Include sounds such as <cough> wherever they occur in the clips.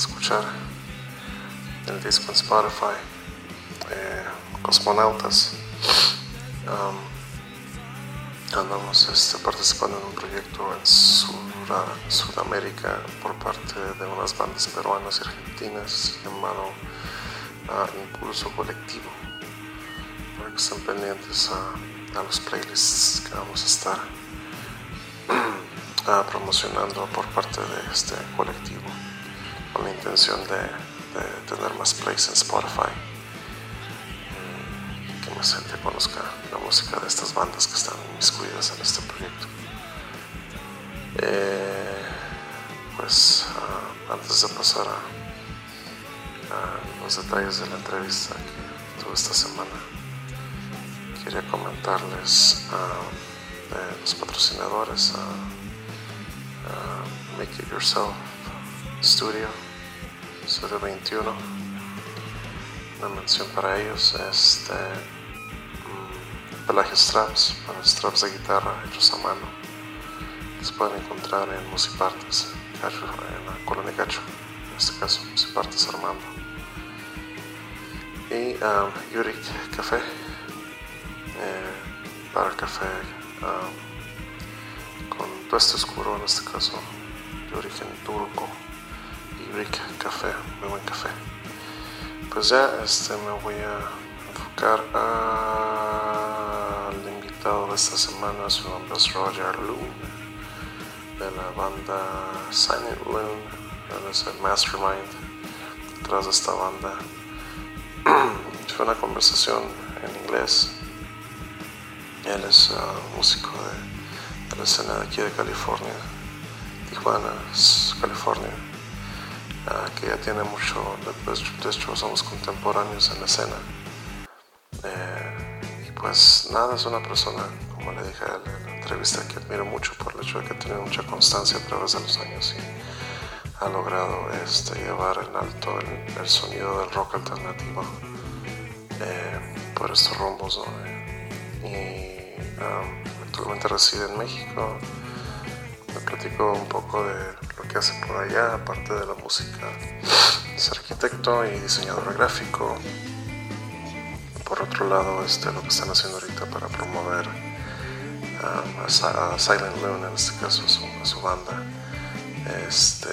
escuchar el disco en Spotify, eh, Cosmonautas. Andamos este, participando en un proyecto en Sudamérica por parte de unas bandas peruanas y argentinas llamado uh, Impulso Colectivo. Para que estén pendientes a, los playlists que vamos a estar uh, <clears throat> promocionando por parte de este colectivo con la intención de, tener más plays en Spotify que más gente conozca la música de estas bandas que están inmiscuidas en este proyecto. Eh, pues uh, antes de pasar a, los detalles de la entrevista que tuve esta semana, quería comentarles uh, de los patrocinadores a Make It Yourself Studio, Studio 21 una mención para ellos este um, Pelagio Straps para straps de guitarra hechos a mano. Los pueden encontrar en Musipartes en la colonia Cacho en este caso Musipartes Armando. Y um, Yurik Café eh, para café um, con tueste oscuro en este caso de origen turco Yurik Café muy buen café pues ya este, me voy a enfocar al invitado de esta semana, su nombre es Roger Loon, de la banda Silent Loon, él es el mastermind detrás de esta banda. <clears throat> Fue una conversación en inglés. Él es uh, músico de, de, la escena de aquí de California, Tijuana, California. Que ya tiene mucho, de hecho somos contemporáneos en la escena. Eh, y pues nada, es una persona, como le dije en la entrevista, que admiro mucho por el hecho de que ha tenido mucha constancia a través de los años y ha logrado este, llevar en alto el, el sonido del rock alternativo eh, por estos rumbos. ¿no? Y um, actualmente reside en México. Me platico un poco de que hace por allá, aparte de la música. Es arquitecto y diseñador gráfico. Por otro lado, este, lo que están haciendo ahorita para promover um, a, Silent Loon, en este caso su, a su banda. Este,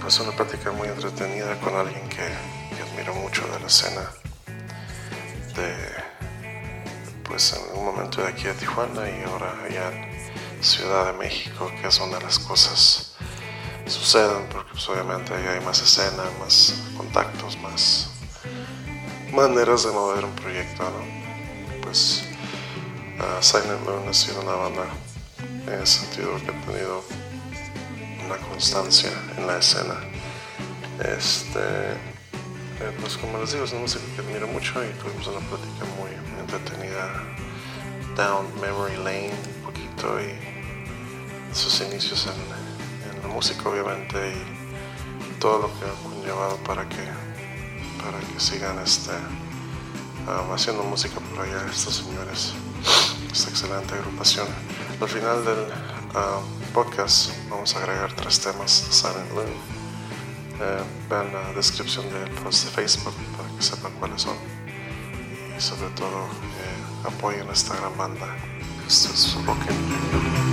pues una plática muy entretenida con alguien que, que admiro mucho de la escena de pues en un momento de aquí a Tijuana y ahora allá en Ciudad de México, que es donde las cosas suceden, porque pues, obviamente ahí hay más escena, más contactos, más maneras de mover un proyecto, ¿no? Pues uh, Silent Moon ha sido una banda en el sentido que ha tenido una constancia en la escena. Este, eh, pues como les digo, es una música que admiro mucho y tuvimos una plática muy entretenida down memory lane un poquito y sus inicios en la música obviamente y todo lo que ha conllevado para que para que sigan este um, haciendo música por allá estos señores esta excelente agrupación. Al final del um, podcast vamos a agregar tres temas de Silent Loon eh, vean la descripción del post de Facebook para que sepan cuáles son. Y sobre todo eh, apoyen a esta gran banda esto es Rock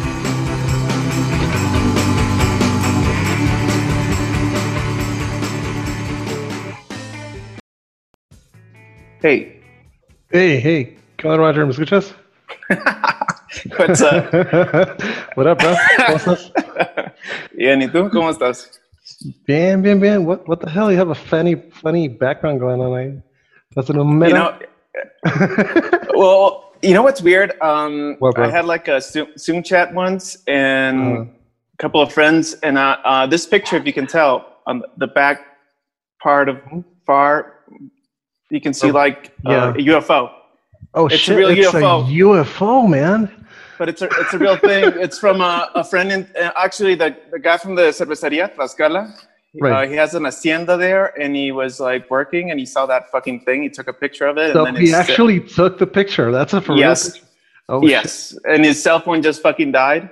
Hey. Hey, hey. ¿Qué onda, Roger? ¿Me escuchas? <laughs> What's up? <laughs> What up, bro? ¿Cómo estás? Bien, ¿y tú? ¿Cómo estás? Bien, bien, bien. What, what the hell? You have a funny, funny background going on. I, that's an meta. You know, <laughs> well, you know what's weird? Um, What. I had like a Zoom, Zoom chat once and Uh-huh. a couple of friends, and uh, uh, this picture, if you can tell, on the back part of far, you can see Oh, like uh, a UFO. oh it's a real it's UFO. a UFO, man. but it's a it's a real thing. <laughs> It's from a, a friend, in, uh, actually the, the guy from the cerveceria Tlaxcala. Right. Uh, he has an hacienda there, and he was like working, and he saw that fucking thing. He took a picture of it, So and then he his- actually took the picture. That's a for Yes. picture? Oh, shit. yes, and his cell phone just fucking died.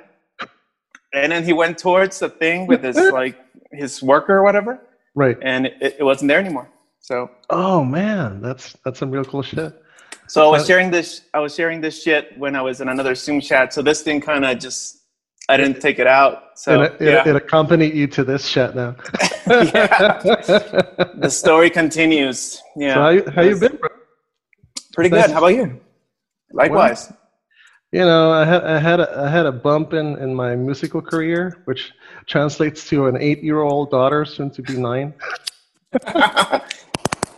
And then he went towards the thing with his <laughs> like his worker or whatever, Right. and it, it wasn't there anymore. So Oh man, that's that's some real cool shit. So I was sharing this. I was sharing this shit when I was in another Zoom chat. So this thing kind of just, I didn't take it out. So it, it, yeah, it accompanied you to this shit now. <laughs> Yeah. the story continues. Yeah, So how you, how you been, bro? Pretty good. How about you? Likewise. You know, I had I had a, I had a bump in in my musical career, which translates to an eight year old daughter, soon to be nine. <laughs>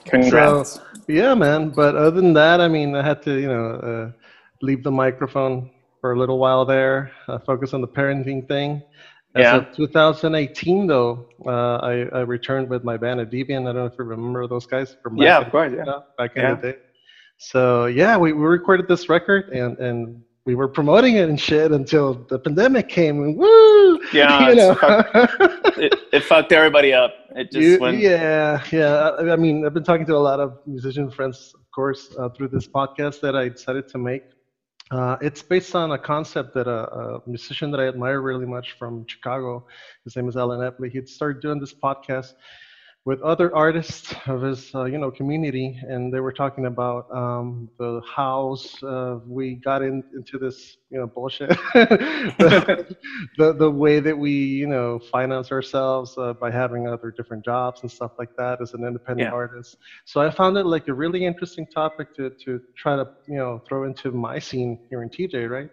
Congrats. Yeah, man. But other than that, I mean, I had to, you know, uh, leave the microphone for a little while there, uh, focus on the parenting thing. As Yeah. of 2018, though, uh, I, I returned with my band, Adibian. I don't know if you remember those guys from back yeah, of course. Yeah. yeah, back in Yeah. the day. So yeah, we, we recorded this record and and we were promoting it and shit until the pandemic came and woo, <laughs> Yeah, <laughs> you know. it's It, it fucked everybody up. It just You- went. yeah, yeah. I, I mean, I've been talking to a lot of musician friends, of course, uh, through this podcast that I decided to make. Uh, it's based on a concept that a, a musician that I admire really much from Chicago, his name is Alan Epley. He'd started doing this podcast with other artists of his, uh, you know, community, and they were talking about um, the hows uh, we got in, into this, you know, bullshit. <laughs> the, the the way that we, you know, finance ourselves uh, by having other different jobs and stuff like that as an independent Yeah. artist. So I found it like a really interesting topic to to try to, you know, throw into my scene here in TJ, right?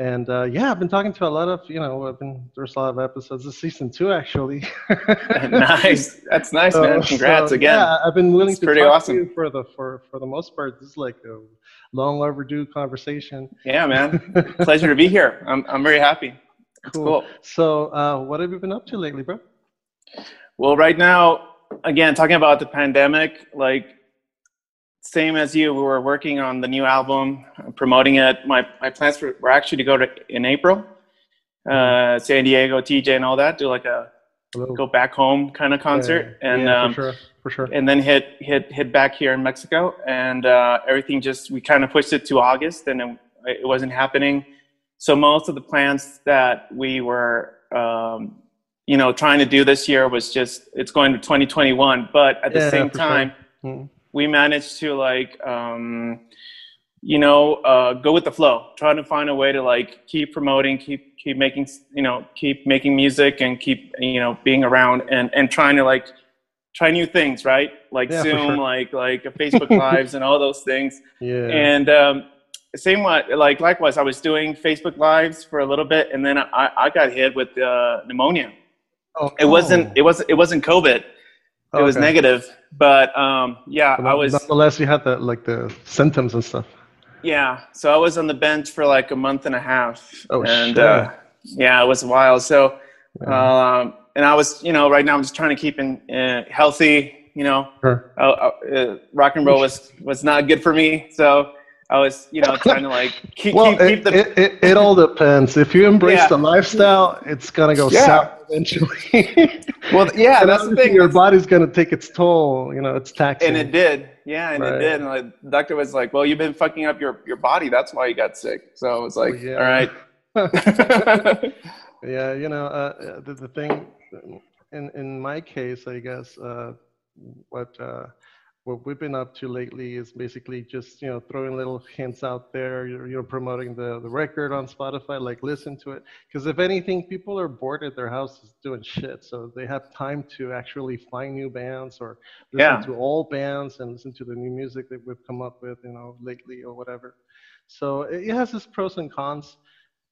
And uh, yeah, I've been talking to a lot of, you know, I've been there's a lot of episodes. This season two actually. <laughs> nice. That's nice, So- man. Congrats so, again. Yeah, I've been willing It's to pretty talk awesome. to you for the for for the most part. This is like a long overdue conversation. Yeah, man. <laughs> Pleasure to be here. I'm I'm very happy. It's cool. So, uh, what have you been up to lately, bro? Well, right now, again, talking about the pandemic, like same as you, we were working on the new album, promoting it. My my plans were, were actually to go to in April, uh, San Diego, TJ, and all that. Do like a go back home kind of concert, Yeah, and yeah, um, for sure, for sure. and then hit hit hit back here in Mexico, and uh, everything just we kind of pushed it to August, and it, it wasn't happening. So most of the plans that we were, um, you know, trying to do this year was just it's going to 2021. But at the Yeah, same for sure. time, Mm. We managed to like, um, you know, uh, go with the flow, trying to find a way to like keep promoting, keep keep making, you know, keep making music and keep you know being around and and trying to like try new things, right? Like Yeah, Zoom, sure. like like Facebook Lives and all those things. Yeah. And um, same what like likewise, I was doing Facebook Lives for a little bit, and then I, I got hit with uh, pneumonia. oh, It wasn't it wasn't it wasn't COVID. It was negative, but um, yeah, But I was Nonetheless, you had the like the symptoms and stuff. yeah. So I was on the bench for like a month and a half, Oh, and shit. uh, yeah, it was a while. So Yeah. um, and I was you know right now I'm just trying to keep in uh, healthy. You know, Sure. uh, uh, rock and roll was was not good for me. So I was, you know, trying to like <laughs> keep Well, keep, it, keep the it, it, it all depends. If you embrace Yeah. the lifestyle, it's gonna go Yeah. south eventually. <laughs> well, yeah, And that's the thing. Your body's gonna take its toll. You know, it's taxing. And it did, yeah, and Right. it did. And like, the doctor was like, "Well, you've been fucking up your your body. That's why you got sick." So I was like, yeah. "All right." <laughs> yeah, you know, uh, the, the thing in in my case, I guess, uh, what uh, what we've been up to lately is basically just you know throwing little hints out there. You're, you know, promoting the the record on Spotify, like listen to it. Because if anything, people are bored at their houses doing shit, so they have time to actually find new bands or listen Yeah. to all bands and listen to the new music that we've come up with, you know, lately or whatever. So it it has its pros and cons.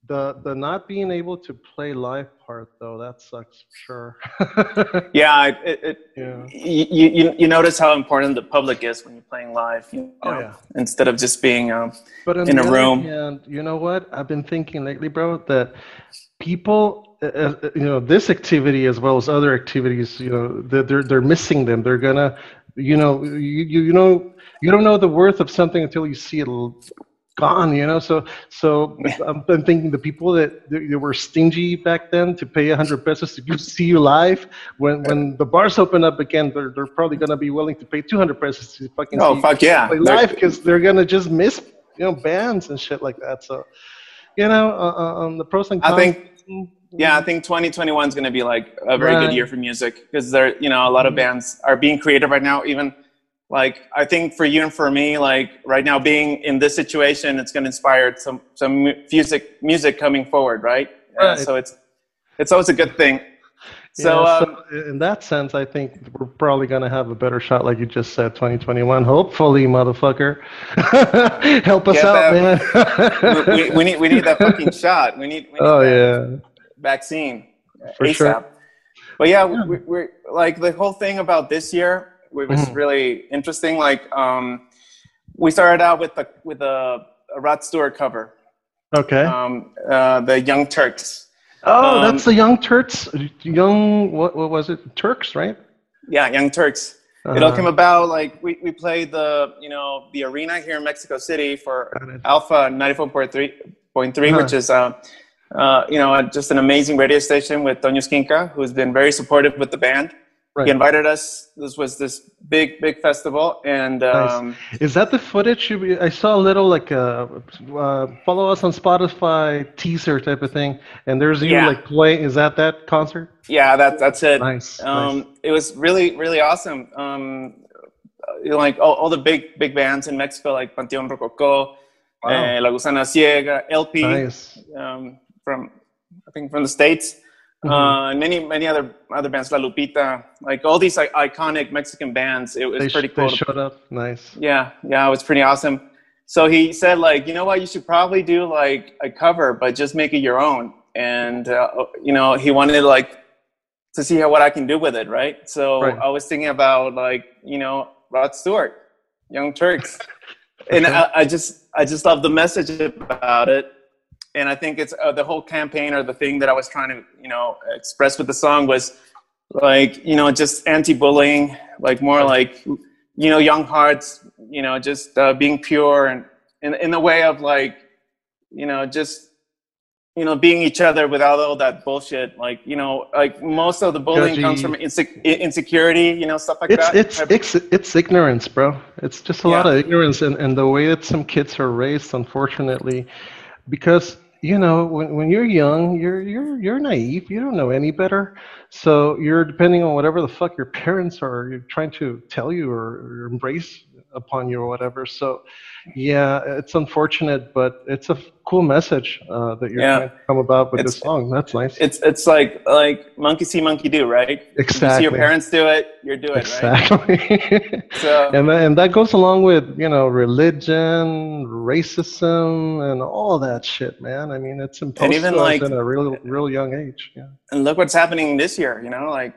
The the not being able to play live part though that sucks for sure. <laughs> yeah, it, it, yeah. you, you you notice how important the public is when you're playing live. You Oh, yeah. Instead of just being, um, But In a room. And you know what? I've been thinking lately, bro, that people, uh, uh, you know, this activity as well as other activities, you know, they're they're, they're missing them. They're gonna, you know, you, you you know, you don't know the worth of something until you see it gone. You know, so so I'm, I'm thinking the people that they were stingy back then to pay hundred pesos to <laughs> see you live. When when the bars open up again, they're they're probably gonna be willing to pay two hundred pesos to fucking oh see fuck yeah you play live because they're gonna just miss you know bands and shit like that. So you know, uh, uh, on the pros and cons. I think yeah, I think 2021 is going to be like a very Right. good year for music because there, you know, a lot of bands are being creative right now. Even like I think for you and for me, like right now being in this situation, it's going to inspire some some music music coming forward, right? Uh, so it's it's always a good thing. So, Yeah, um, in that sense, I think we're probably gonna have a better shot, like you just said, 2021. Hopefully, motherfucker, <laughs> help us out, that- man. we, we, need we need that fucking <laughs> shot. We need, we need oh yeah, vaccine For ASAP. sure. But yeah, We, we're like the whole thing about this year it was Mhm. really interesting. Like um, we started out with the with a, a Rod Stewart cover, okay. um, uh, the Young Turks. oh, um, that's the Young Turks, Young what what was it? Turks, right? Yeah, Young Turks. It all Uh-huh. came about like we, we played the you know the arena here in Mexico City for Alfa ninety four point three point three, Uh-huh. which is uh, uh, you know just an amazing radio station with Toño Esquinca, who's been very supportive with the band. Right. He invited us. This was this big big festival, and Nice. um, Is that the footage? you- I saw a little like uh, uh, follow us on Spotify teaser type of thing, and there's you Yeah. like play. Is that that concert? yeah, that that's it. Nice. Um, nice. It was really really awesome. Um, like all, all the big big bands in Mexico, like Panteón Rococó, Wow. eh, La Gusana Ciega, LP. Nice. um, from I think from the states. Mhm. Uh, and many many other other bands, La Lupita, like all these like, iconic Mexican bands. It was They, pretty cool. they showed up. Nice. yeah, yeah, it was pretty awesome. So he said like, you know what, you should probably do like a cover, but just make it your own. And uh, you know, he wanted like to see how what I can do with it, right? So Right. I was thinking about like you know Rod Stewart, Young Turks, <laughs> and. I, I just I just love the message about it, and I think it's uh, the whole campaign or the thing that I was trying to you know express with the song was like you know just anti-bullying, like more like you know young hearts, you know just uh, being pure and in in the way of like you know just you know being each other without all that bullshit. Like you know like most of the bullying comes from insec- insecurity you know stuff like It's that. it's it's it's ignorance, bro. It's just a lot of ignorance and, and the way that some kids are raised, unfortunately, because you know when, when you're young, you're you're you're naive. You don't know any better, so you're depending on whatever the fuck your <laughs> parents are you're trying to tell you or, or embrace upon you or whatever. So, yeah, it's unfortunate, but it's a cool message uh, that you're Yeah. trying to come about with It's- this song. That's nice. it's it's like like monkey see monkey do right If you see your parents do it you're doing it right exactly. <laughs> so and that, and that goes along with you know religion, racism, and all that shit, man. I mean, it's imposed even, to us like- in a real, real young age. Yeah. and look what's happening this year you know like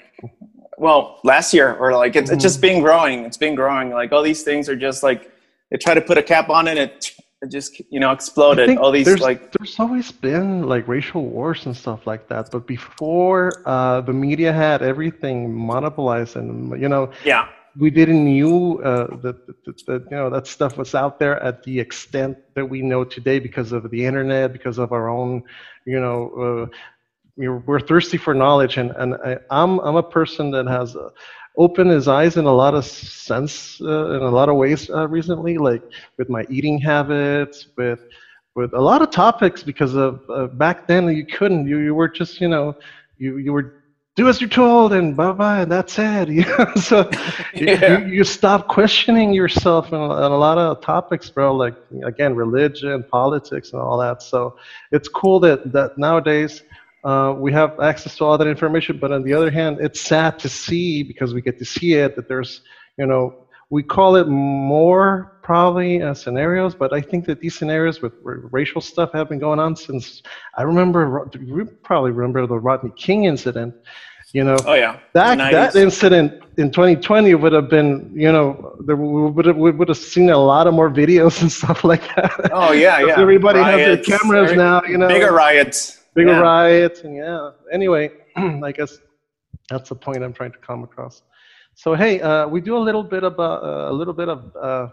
well last year or like it's, it's just been growing it's been growing like all these things are just like they try to put a cap on it it, it just you know exploded. All these there's, like there's always been like racial wars and stuff like that, but before uh, the media had everything monopolized, and you know, yeah. we didn't knew uh, that, that, that you know that stuff was out there at the extent that we know today because of the internet, because of our own, you know, uh, we're, we're thirsty for knowledge, and and I, I'm I'm a person that has uh, opened his eyes in a lot of sense uh, in a lot of ways uh, recently, like with my eating habits, with with a lot of topics because of uh, back then you couldn't you you were just you know you you were do as you're told and bye bye and that's it <laughs> you know? so <laughs> you- Yeah. you, you stop questioning yourself on a, on a lot of topics bro like again religion politics and all that so it's cool that that nowadays uh, we have access to all that information but on the other hand it's sad to see because we get to see it that there's you know we call it more probably uh, scenarios, but I think that these scenarios with racial stuff have been going on since I remember. You probably remember the Rodney King incident. You know, oh yeah that that incident in 2020 would have been, you know, there we would have, we would have seen a lot of more videos <laughs> and stuff like that. oh yeah yeah Everybody has their cameras now. You know, bigger riots bigger Yeah. riots and yeah anyway <clears throat> i guess that's the point i'm trying to come across so hey uh, we do a little bit about uh, a little bit of uh,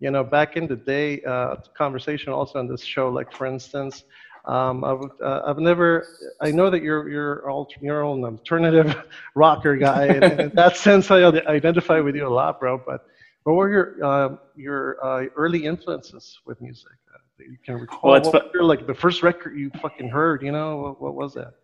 you know, back in the day, uh, conversation also on this show, like for instance, um, I've, uh, I've never, I know that you're, you're, alter, you're an alternative <laughs> rocker guy. and in <laughs> that sense, I identify with you a lot, bro. But what were your, uh, your uh, early influences with music uh, you can recall? Well, what like the first record you fucking heard, you know, what, what was that?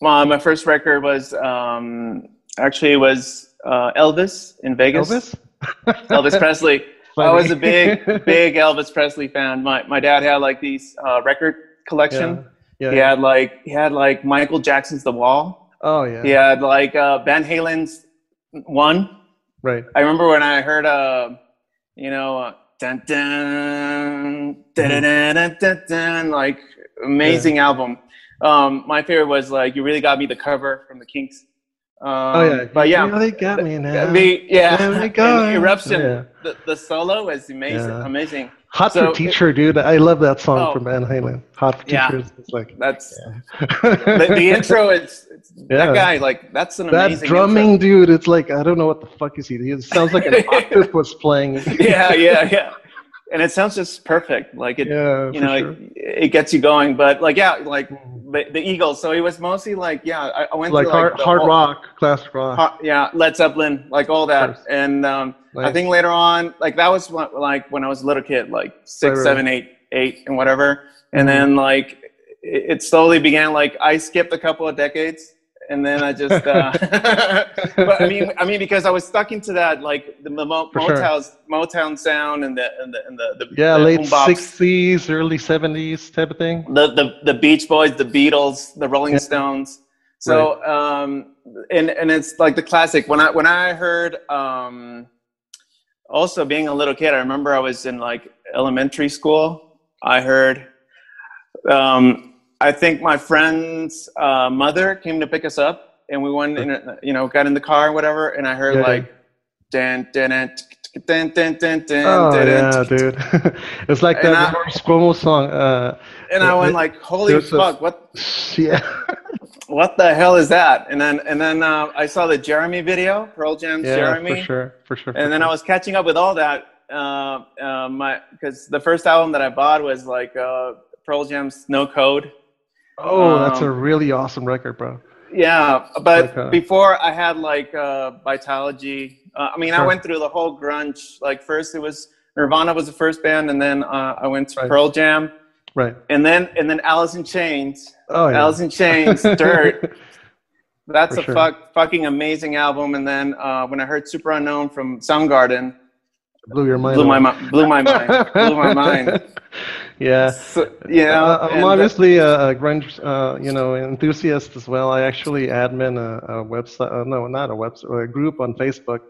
Well, my first record was, um, actually was uh, Elvis in Vegas. Elvis? <laughs> Elvis Presley. Funny. I was a big, big Elvis Presley fan. My my dad had like these uh, record collection. Yeah. yeah he had like he had like Michael Jackson's The Wall. Oh yeah. He had like uh, Van Halen's One. Right. I remember when I heard uh, you know, uh, dun dun dun dun dun dun, dun, dun like amazing album. Um, my favorite was like "You Really Got Me" the cover from the Kinks. Um, oh yeah, but yeah, yeah, they got me now. The, yeah, there we go. eruption. Yeah. The, the solo is amazing. Yeah. Amazing. Hot so, for teacher, dude. I love that song oh, from Van Halen. Hot for yeah, teachers. It's like that's yeah. the, the, <laughs> intro. Yeah. that guy. Like that's an that amazing. That drumming, intro. dude. It's like I don't know what the fuck is he. It sounds like an <laughs> octopus playing. yeah, yeah, yeah and it sounds just perfect. Like it, yeah, you know, sure. it, it, gets you going. But like, yeah, like mm. the, the, Eagles. So it was mostly like, yeah, I, I went like through, hard, like hard whole, rock, classic rock. Hard, yeah, Led Zeppelin, like all that. And um, nice. I think later on, like that was what, like when I was a little kid, like six, right, seven, eight, eight, and whatever. And mm-hmm. then like it, it slowly began. Like I skipped a couple of decades and then I just. Uh, <laughs> but I mean, I mean, because I was stuck into that like the Mo- Motown sure. Motown sound and the and the and the, the yeah the late sixties, early seventies type of thing. The the the Beach Boys, the Beatles, the Rolling yeah. Stones. So right. um, and and it's like the classic. When I when I heard um, also being a little kid, I remember I was in like elementary school. I heard um, I think my friend's uh, mother came to pick us up, and we went, in, you know, got in the car and whatever, and I heard yeah. like, dan dan dan. Dun, dun, dun, dun, oh yeah, dude! <laughs> it's like that Cuomo song. Uh, and I went like, "Holy fuck! A, what? <laughs> Yeah. <laughs> what the hell is that?" And then and then uh, I saw the Jeremy video, Pearl Jam's yeah, Jeremy. for sure, for sure. For and then sure. I was catching up with all that. Uh, uh, my because the first album that I bought was like uh, Pearl Jam's No Code. Oh, um, that's a um, really awesome record, bro. Yeah, but okay. before I had like uh, Vitalogy. Uh, I mean, sure. I went through the whole grunge. Like first, it was Nirvana was the first band, and then uh, I went to right. Pearl Jam. Right. And then and then Alice in Chains. Oh yeah. Alice in Chains, Dirt. <laughs> That's For a sure. fuck, fucking amazing album. And then uh, when I heard Superunknown from Soundgarden, blew your mind. Blew my, blew my mind. blew my mind. <laughs> yeah. So, yeah. Uh, I'm obviously a, a grunge, uh, you know, enthusiast as well. I actually admin a, a website. Uh, no, not a website. A group on Facebook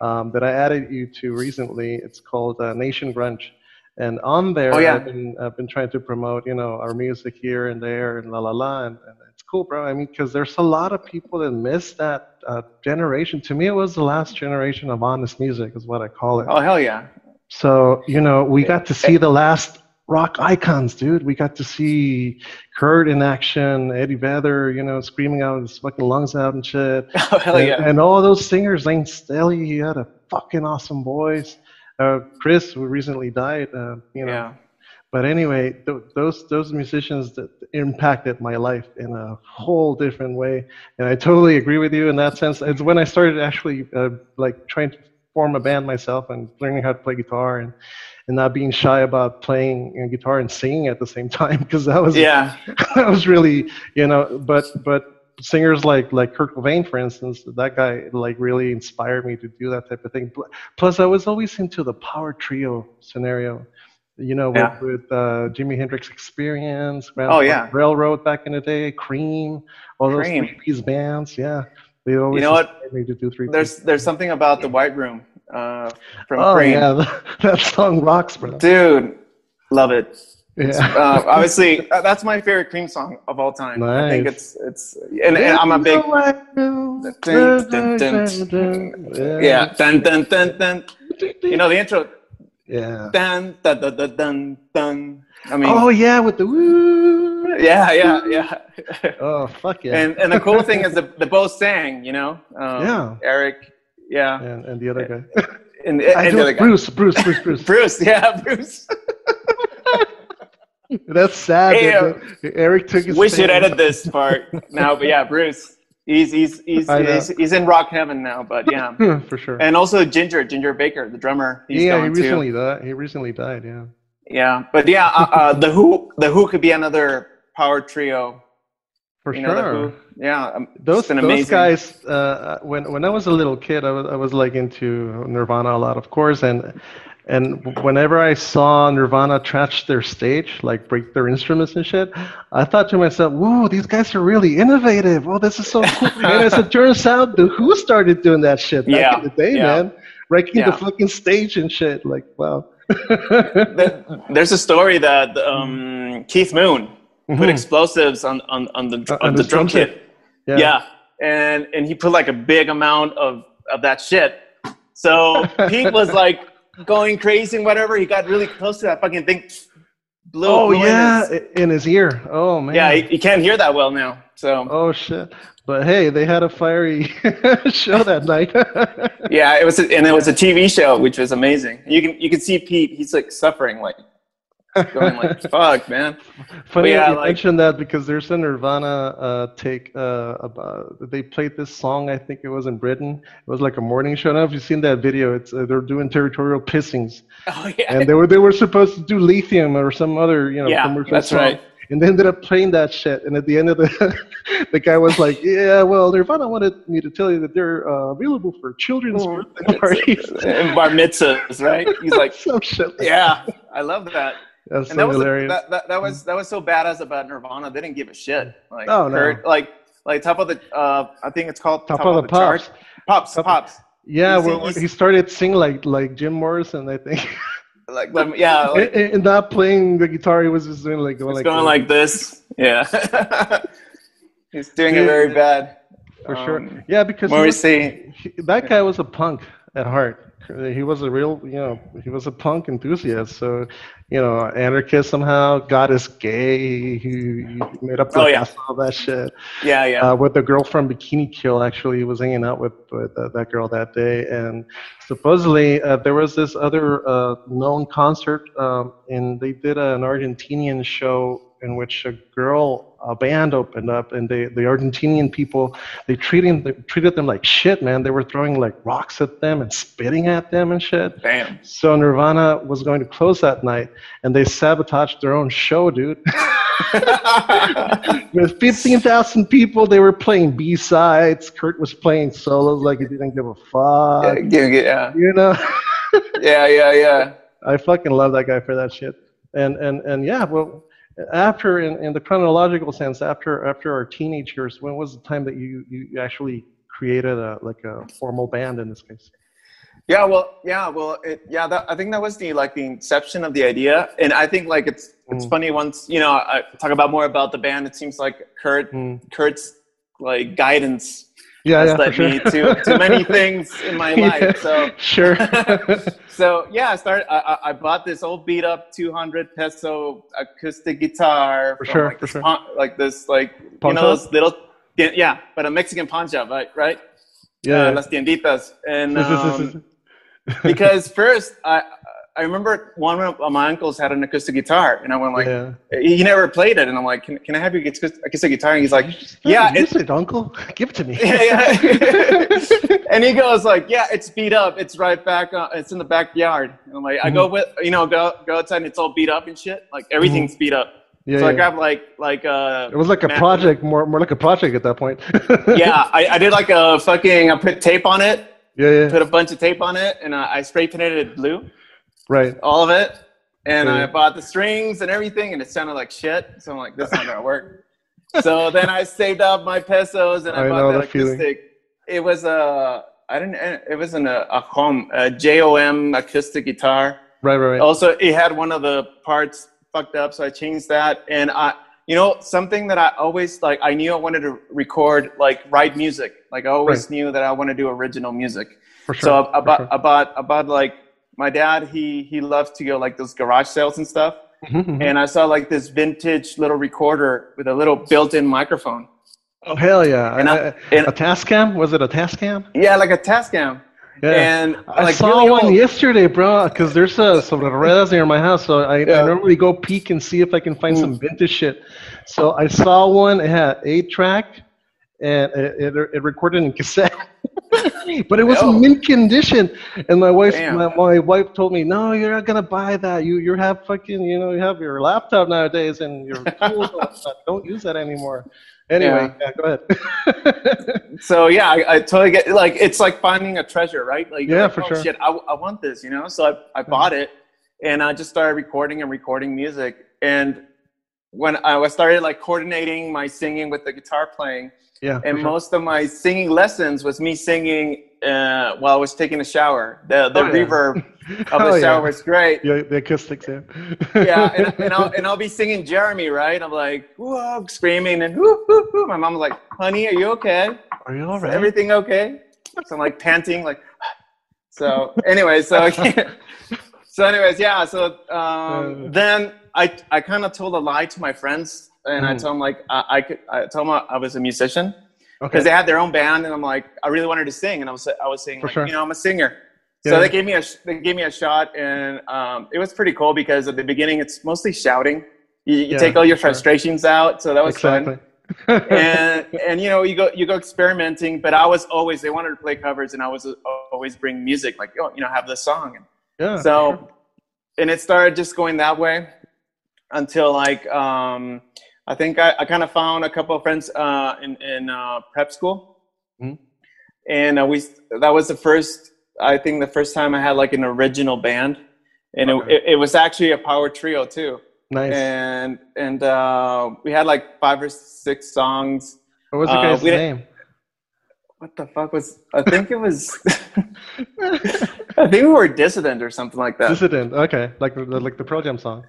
um, that I added you to recently. It's called uh, Nation Grunge. And on there, oh, yeah. I've been I've been trying to promote, you know, our music here and there and la la la, and, and it's cool, bro. I mean, because there's a lot of people that miss that uh, generation. To me, it was the last generation of honest music, is what I call it. Oh hell yeah! So you know, we got to see the last rock icons, dude. We got to see Kurt in action, Eddie Vedder, you know, screaming out his fucking lungs out and shit. <laughs> Oh, hell and, yeah. And all those singers, Layne Staley, he had a fucking awesome voice. Uh, Chris, who recently died, uh, you know. Yeah. But anyway, th- those those musicians that impacted my life in a whole different way, and I totally agree with you in that sense. It's when I started actually uh, like trying to form a band myself and learning how to play guitar and and not being shy about playing you know, guitar and singing at the same <laughs> time because that was yeah. <laughs> that was really you know but but singers like like Kurt Cobain for instance that guy like really inspired me to do that type of thing. Plus I was always into the power trio scenario you know with, yeah. with uh, Jimi Hendrix Experience Grand oh yeah. Railroad back in the day Cream all Cream. those three piece bands yeah. They always you know what? me to do three there's there's something about the White Room uh, from oh, Cream. yeah, <laughs> that song rocks, bro. Dude, love it. Yeah. Uh, obviously, uh, that's my favorite Cream song of all time. Nice. I think it's it's and, and I'm a big. yeah, dun dun dun dun. <laughs> You know the intro. Yeah. Dun dun dun dun dun. dun. I mean. Oh yeah, with the woo. Yeah, yeah, yeah. oh fuck yeah. And and the cool thing is the the both sang. You know. Um, yeah. Eric yeah. And, and the other guy. <laughs> And, I and the other guy- Bruce, Bruce, Bruce, Bruce. <laughs> Bruce, yeah, Bruce. <laughs> That's sad. Hey, that- that Eric took his. we should edit this part now, but yeah, Bruce. He's he's he's he's, he's in rock heaven now, but yeah. For sure. And also Ginger, Ginger Baker, the drummer. He's yeah, he gone too. recently died. He recently died. Yeah. Yeah, but yeah, uh, uh, the Who, the Who could be another power trio. For You know, sure. Who. Yeah, um, Those it's those guys. Uh, when when I was a little kid, I was I was like into Nirvana a lot, of course, and and whenever I saw Nirvana trash their stage, like break their instruments and shit, I thought to myself, "Whoa, these guys are really innovative. Oh, this is so <laughs> cool." and as it turns out, the Who started doing that shit back Yeah, in the day, yeah. man, breaking Yeah. the fucking stage and shit. Like, wow. There's a story that um, Keith Moon put Mhm. explosives on on, on the Uh, on the drum set. kit. Yeah. and and he put like a big amount of of that shit. So Pete was like going crazy and whatever. He got really close to that fucking thing. Blew, Oh blew in yeah, his- in his ear. Oh man. yeah. He, he can't hear that well now. So Oh shit! But hey, they had a fiery <laughs> show that night. <laughs> yeah, it was, a, and it was a TV show, which was amazing. You can you can see Pete. He's like suffering, like going like <laughs> fuck, man. Funny yeah, you like- mentioned that because there's a Nirvana uh, take uh, about they played this song. I think it was in Britain. It was like a morning show. I don't know if you've seen that video. It's uh, they're doing territorial pissings, <laughs> Oh yeah, and they were they were supposed to do lithium or some other you know Yeah, commercial that's song. right. And they ended up playing that shit. And at the end of the, <laughs> the guy was like, "Yeah, well, Nirvana wanted me to tell you that they're uh, available for children's Oh, birthday parties." and bar mitzvahs, right? He's like, some shit. like yeah, I love that. That's and so that was hilarious. that, that, that was that was so badass about Nirvana. They didn't give a shit. Like Oh, no. Kurt, like like top of the uh, I think it's called Top, of the, pops. Pops, Top- pops. Yeah, see- well, see- he started singing like like Jim Morrison, I think. <laughs> Like, like yeah, <laughs> like, and, and not playing the guitar, he was just doing like going like going this. like this. Yeah, <laughs> he's doing it very bad for sure. Um, Yeah, because Morrissey. he- that guy was a punk at heart. He was a real, you know, he was a punk enthusiast. So, you know, anarchist somehow. God is gay. He, he made up Oh, yeah. all that shit. Yeah, yeah. uh, with the girl from Bikini Kill. Actually, he was hanging out with, with uh, that girl that day, and supposedly uh, there was this other uh, known concert, um, and they did an Argentinian show in which a girl, a band opened up, and they, the Argentinian people, they treated they treated them like shit, man. They were throwing like rocks at them and spitting at them and shit. Damn. So Nirvana was going to close that night, and they sabotaged their own show, dude. <laughs> With 15,000 people, they were playing B sides. Kurt was playing solos like he didn't give a fuck. yeah, yeah, You know, yeah, yeah, yeah. I fucking love that guy for that shit. And and and yeah, well, after in, in the chronological sense, after after our teenage years, when was the time that you you actually created a like a formal band in this case? Yeah, well, yeah, well, it, yeah. That, I think that was the like the inception of the idea, and I think like it's it's Mm. funny once you know I talk about more about the band. It seems like Kurt Mm. Kurt's like guidance Yeah, has yeah, led sure. me to to many <laughs> things in my Yeah, life. So sure. <laughs> <laughs> so yeah, I started. I, I- bought this old beat up 200 peso acoustic guitar. For from, sure, like for this sure. pawn- like this, like Pawn you know, those little. Yeah, yeah, but a Mexican pawn shop, right? Right. yeah. Uh, las tienditas, and This is- this um, because first I I remember one of my uncles had an acoustic guitar, and I went like, yeah. he never played it, and I'm like, can, can I have your acoustic guitar? And he's like, yeah, use it's it, Uncle. Give it to me. <laughs> yeah, <laughs> and he goes like, yeah, it's beat up. It's right back. Uh, it's in the backyard. And I'm like, I Mm-hmm. go with you know go go outside and it's all beat up and shit. Like everything's beat up. Yeah, so I yeah. grabbed like like uh It was like a Man- project, more more like a project at that point. <laughs> yeah I, I did like a fucking I put tape on it, yeah, yeah. put a bunch of tape on it, and uh, I spray painted it blue. Right. all of it. And. I bought the strings and everything, and it sounded like shit. So I'm like, this is not gonna work. so then I saved up my pesos and I, I bought that that feeling. acoustic. It was a, I didn't. It was an a, a home a acoustic guitar. Right, right, right. Also, it had one of the parts fucked up, so I changed that. And I, you know, something that I always like. I knew I wanted to record, like write music. Like I always Right. knew that I want to do original music. for sure. So I, bought, sure. I bought, I bought like my dad. He he loved to go like those garage sales and stuff. Mhm, mhm. And I saw like this vintage little recorder with a little built-in microphone. oh hell yeah! And I- and- a Tascam? Was it a Tascam? Yeah, like a Tascam. Yeah. And I like saw really one old- yesterday, bro. Because there's uh, some ruedas near my house, so I, Yeah. I normally go peek and see if I can find Mm. some vintage shit. So I saw one. It had eight track, and it, it, it recorded in cassette, <laughs> <laughs> but it was Oh. in mint condition. And my wife, my, my wife told me, "No, you're not gonna buy that. You you have fucking, you know, you have your laptop nowadays, and your <laughs> tools. don't use that anymore." Anyway, yeah, go ahead. <laughs> so yeah, I, I totally get like it's like finding a treasure, right? Like Yeah, like, for oh, sure. Shit, I, I want this, you know. So I I mm-hmm. bought it, and I just started recording and recording music. And when I was started like coordinating my singing with the guitar playing, yeah, and sure. most of my singing lessons was me singing uh, while I was taking a shower. The the Oh, yeah. reverb <laughs> of Oh, the yeah. shower was great. Yeah, the acoustics, yeah. yeah, and, <laughs> and I'll and I'll be singing Jeremy, right? I'm like, whoa, screaming and whoo, whoo, whoo. My mom's like, honey, are you okay? Are you all right? Is everything okay? So I'm like panting, like. <sighs> So anyway, so <laughs> so anyways, yeah. So um, Uh. then I I kind of told a lie to my friends, and I Mhm. told them like I, I could I told them I was a musician okay. because they had their own band, and I'm like I really wanted to sing, and I was I was saying like, sure. you know I'm a singer. Yeah. So they gave me a they gave me a shot, and um, it was pretty cool because at the beginning it's mostly shouting. You, you Yeah, take all your sure. frustrations out, so that was exactly. fun. and <laughs> and you know you go you go experimenting, but I was always they wanted to play covers, and I was uh, always bring music like oh you know have this song, yeah. so sure. and it started just going that way until like um, I think I, I kind of found a couple of friends uh, in in uh, prep school, Mhm. and uh, we that was the first I think the first time I had like an original band, and Okay. it, it, it was actually a power trio too, nice. and and uh, we had like five or six songs. what was the uh, guy's name? What the fuck was? I think it was. <laughs> <laughs> I think we were dissident or something like that. Dissident. Okay, like the like the Pearl Jam song.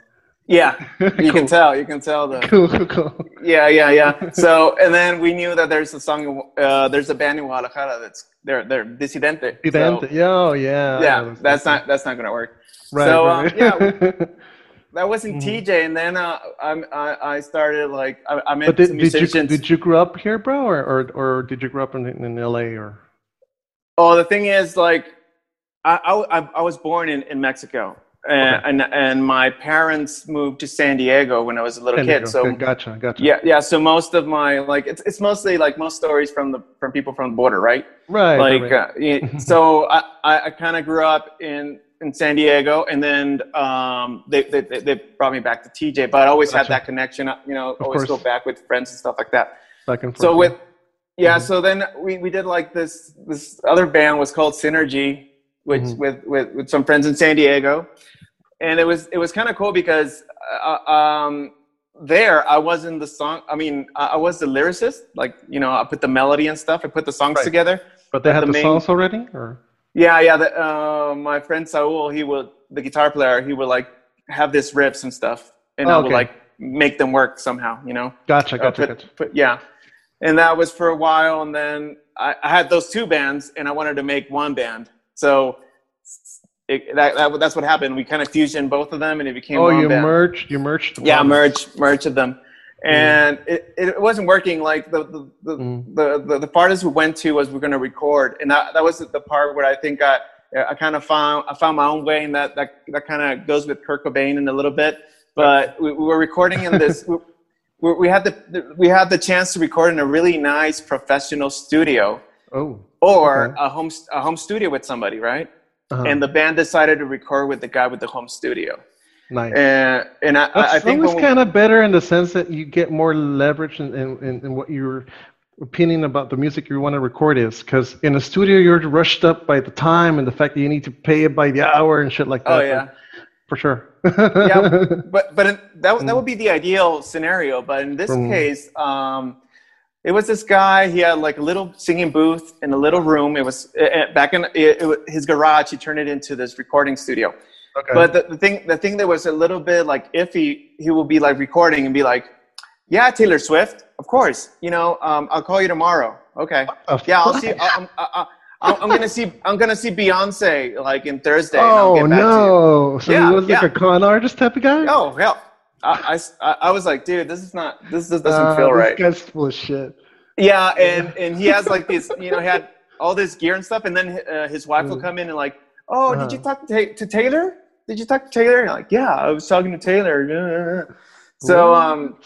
Yeah, <laughs> you cool. can tell. You can tell the. Cool, cool, cool. Yeah, yeah, yeah. <laughs> So, and then we knew that there's a song, uh, there's a band in Guadalajara that's they're they're Disidente. Dissident. So, yeah, oh, yeah. Yeah, know that's not that's not gonna work. Right. so, right. um, yeah, <laughs> That wasn't Mhm. TJ, and then uh, I'm, I I started like I, I met but did, some did you did you grow up here, bro, or or, or did you grow up in in LA or? Oh, the thing is, like, I I, I- I was born in, in Mexico, Okay. and and my parents moved to San Diego when I was a little San Diego. kid. So Okay, gotcha, gotcha. yeah, yeah. So most of my like it's it's mostly like most stories from the from people from the border, right? Right. like right. uh, <laughs> so I, I, kind of grew up in in San Diego, and then um, they, they they brought me back to TJ. But I always Gotcha. had that connection, you know. always course. go back with friends and stuff like that. Back and forth. So with yeah, Mhm. so then we, we did like this this other band was called Synergy, which Mhm. with, with with some friends in San Diego, and it was it was kind of cool because uh, um, there I wasn't the song. I mean, I, I was the lyricist. Like you know, I put the melody and stuff. I put the songs Right. together. but they had the the, main- songs already, or Yeah, yeah. The, uh, my friend Saul, he would the guitar player. He would like have this riffs and stuff, and I Oh, would okay. like make them work somehow. You know. gotcha, Uh, gotcha, put- gotcha. put- yeah, and that was for a while, and then I, I had those two bands, and I wanted to make one band. So it, that, that that's what happened. We kind of fusioned both of them, and it became Oh, you band. merged, you merged. Yeah, products. merge merge of them, and it, it wasn't working. Like the the the, Mm. the, the the parties we went to was we're going to record, and that that was the part where I think I I kind of found I found my own way, and that that that kind of goes with Kurt Cobain in a little bit. But we, we were recording in this. we, <laughs> we we had the we had the chance to record in a really nice professional studio Oh. or Okay. a home a home studio with somebody, right? Uh-huh. And the band decided to record with the guy with the home studio. nice. And and I, That's I think it's kind of better in the sense that you get more leverage in, in, in, in what your opinion about the music you want to record is. Because in a studio, you're rushed up by the time and the fact that you need to pay it by the hour and shit like that. oh but yeah. for sure. Yeah, <laughs> but but in, that that would be the ideal scenario. But in this Mm. case, um, it was this guy. He had like a little singing booth in a little room. It was uh, back in it, it, his garage. He turned it into this recording studio. okay. But the, the thing the thing that was a little bit like iffy, he would be like recording and be like, "Yeah, Taylor Swift, of course. You know, um, I'll call you tomorrow. Okay. Uh, Yeah, I'll see. I'm, I, I, I'm, I'm gonna see. I'm gonna see Beyonce like in Thursday. and I'll Oh get back to you. no! So Yeah, he was like yeah. a con artist type of guy. Oh hell, I, I, I was like, dude, this is not. This just doesn't Uh, feel this right. guy's full of shit. Yeah, and and he has like this. You know, he had all this gear and stuff, and then uh, his wife will come in and like, oh, did you Uh-huh. talk to, to Taylor? Did you talk to Taylor? And I'm like, yeah, I was talking to Taylor. So um,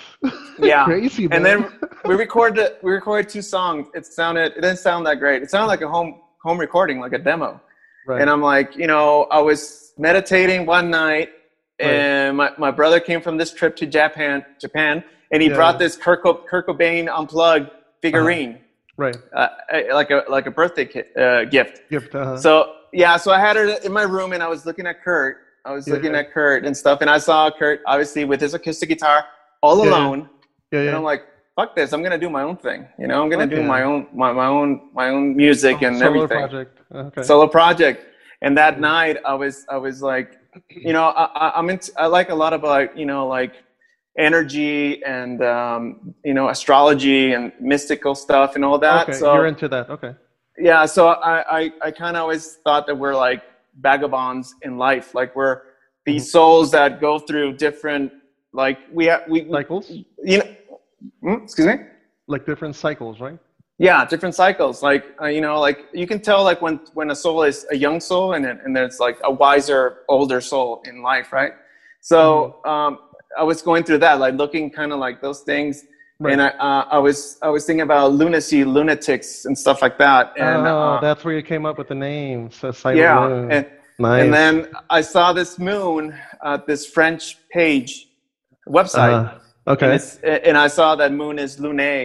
yeah, crazy. and then <laughs> we recorded we recorded two songs. It sounded it didn't sound that great. It sounded like a home home recording, like a demo. right. And I'm like, you know, I was meditating one night, Right. and my, my brother came from this trip to Japan, Japan, and he Yeah. brought this Kurt, Co- Kurt Cobain unplugged figurine, right. uh, like a like a birthday ki- uh, gift. Gift. Uh-huh. So yeah, so I had it in my room, and I was looking at Kurt. I was Yeah, looking yeah. at Kurt and stuff, and I saw Kurt obviously with his acoustic guitar, all Yeah, yeah. alone. yeah, And. I'm like, fuck this! I'm gonna do my own thing. You know, I'm gonna Fuck do my own my, my own my own music and Solo everything project. Okay. solo project. And that night, I was I was like, you know, I, I- I'm into I like a lot of like you know like energy and um, you know astrology and mystical stuff and all that. okay. so You're into that. Okay. yeah, so I I, I kind of always thought that we're like vagabonds in life, like we're these Mm-hmm. souls that go through different like we have we we- Cycles. you know. Hmm? excuse me. Like different cycles, right? Yeah, different cycles. Like uh, you know, like you can tell like when when a soul is a young soul and then- and there's like a wiser, older soul in life, right? So Mm-hmm. um, I was going through that, like looking kind of like those things, Right. and I uh, I was I was thinking about lunacy, lunatics, and stuff like that. And oh, uh, that's where you came up with the name. So yeah, Moon. and, nice. and then I saw this moon at this French page website. Uh, And, okay. it's, and I saw that moon is lunae.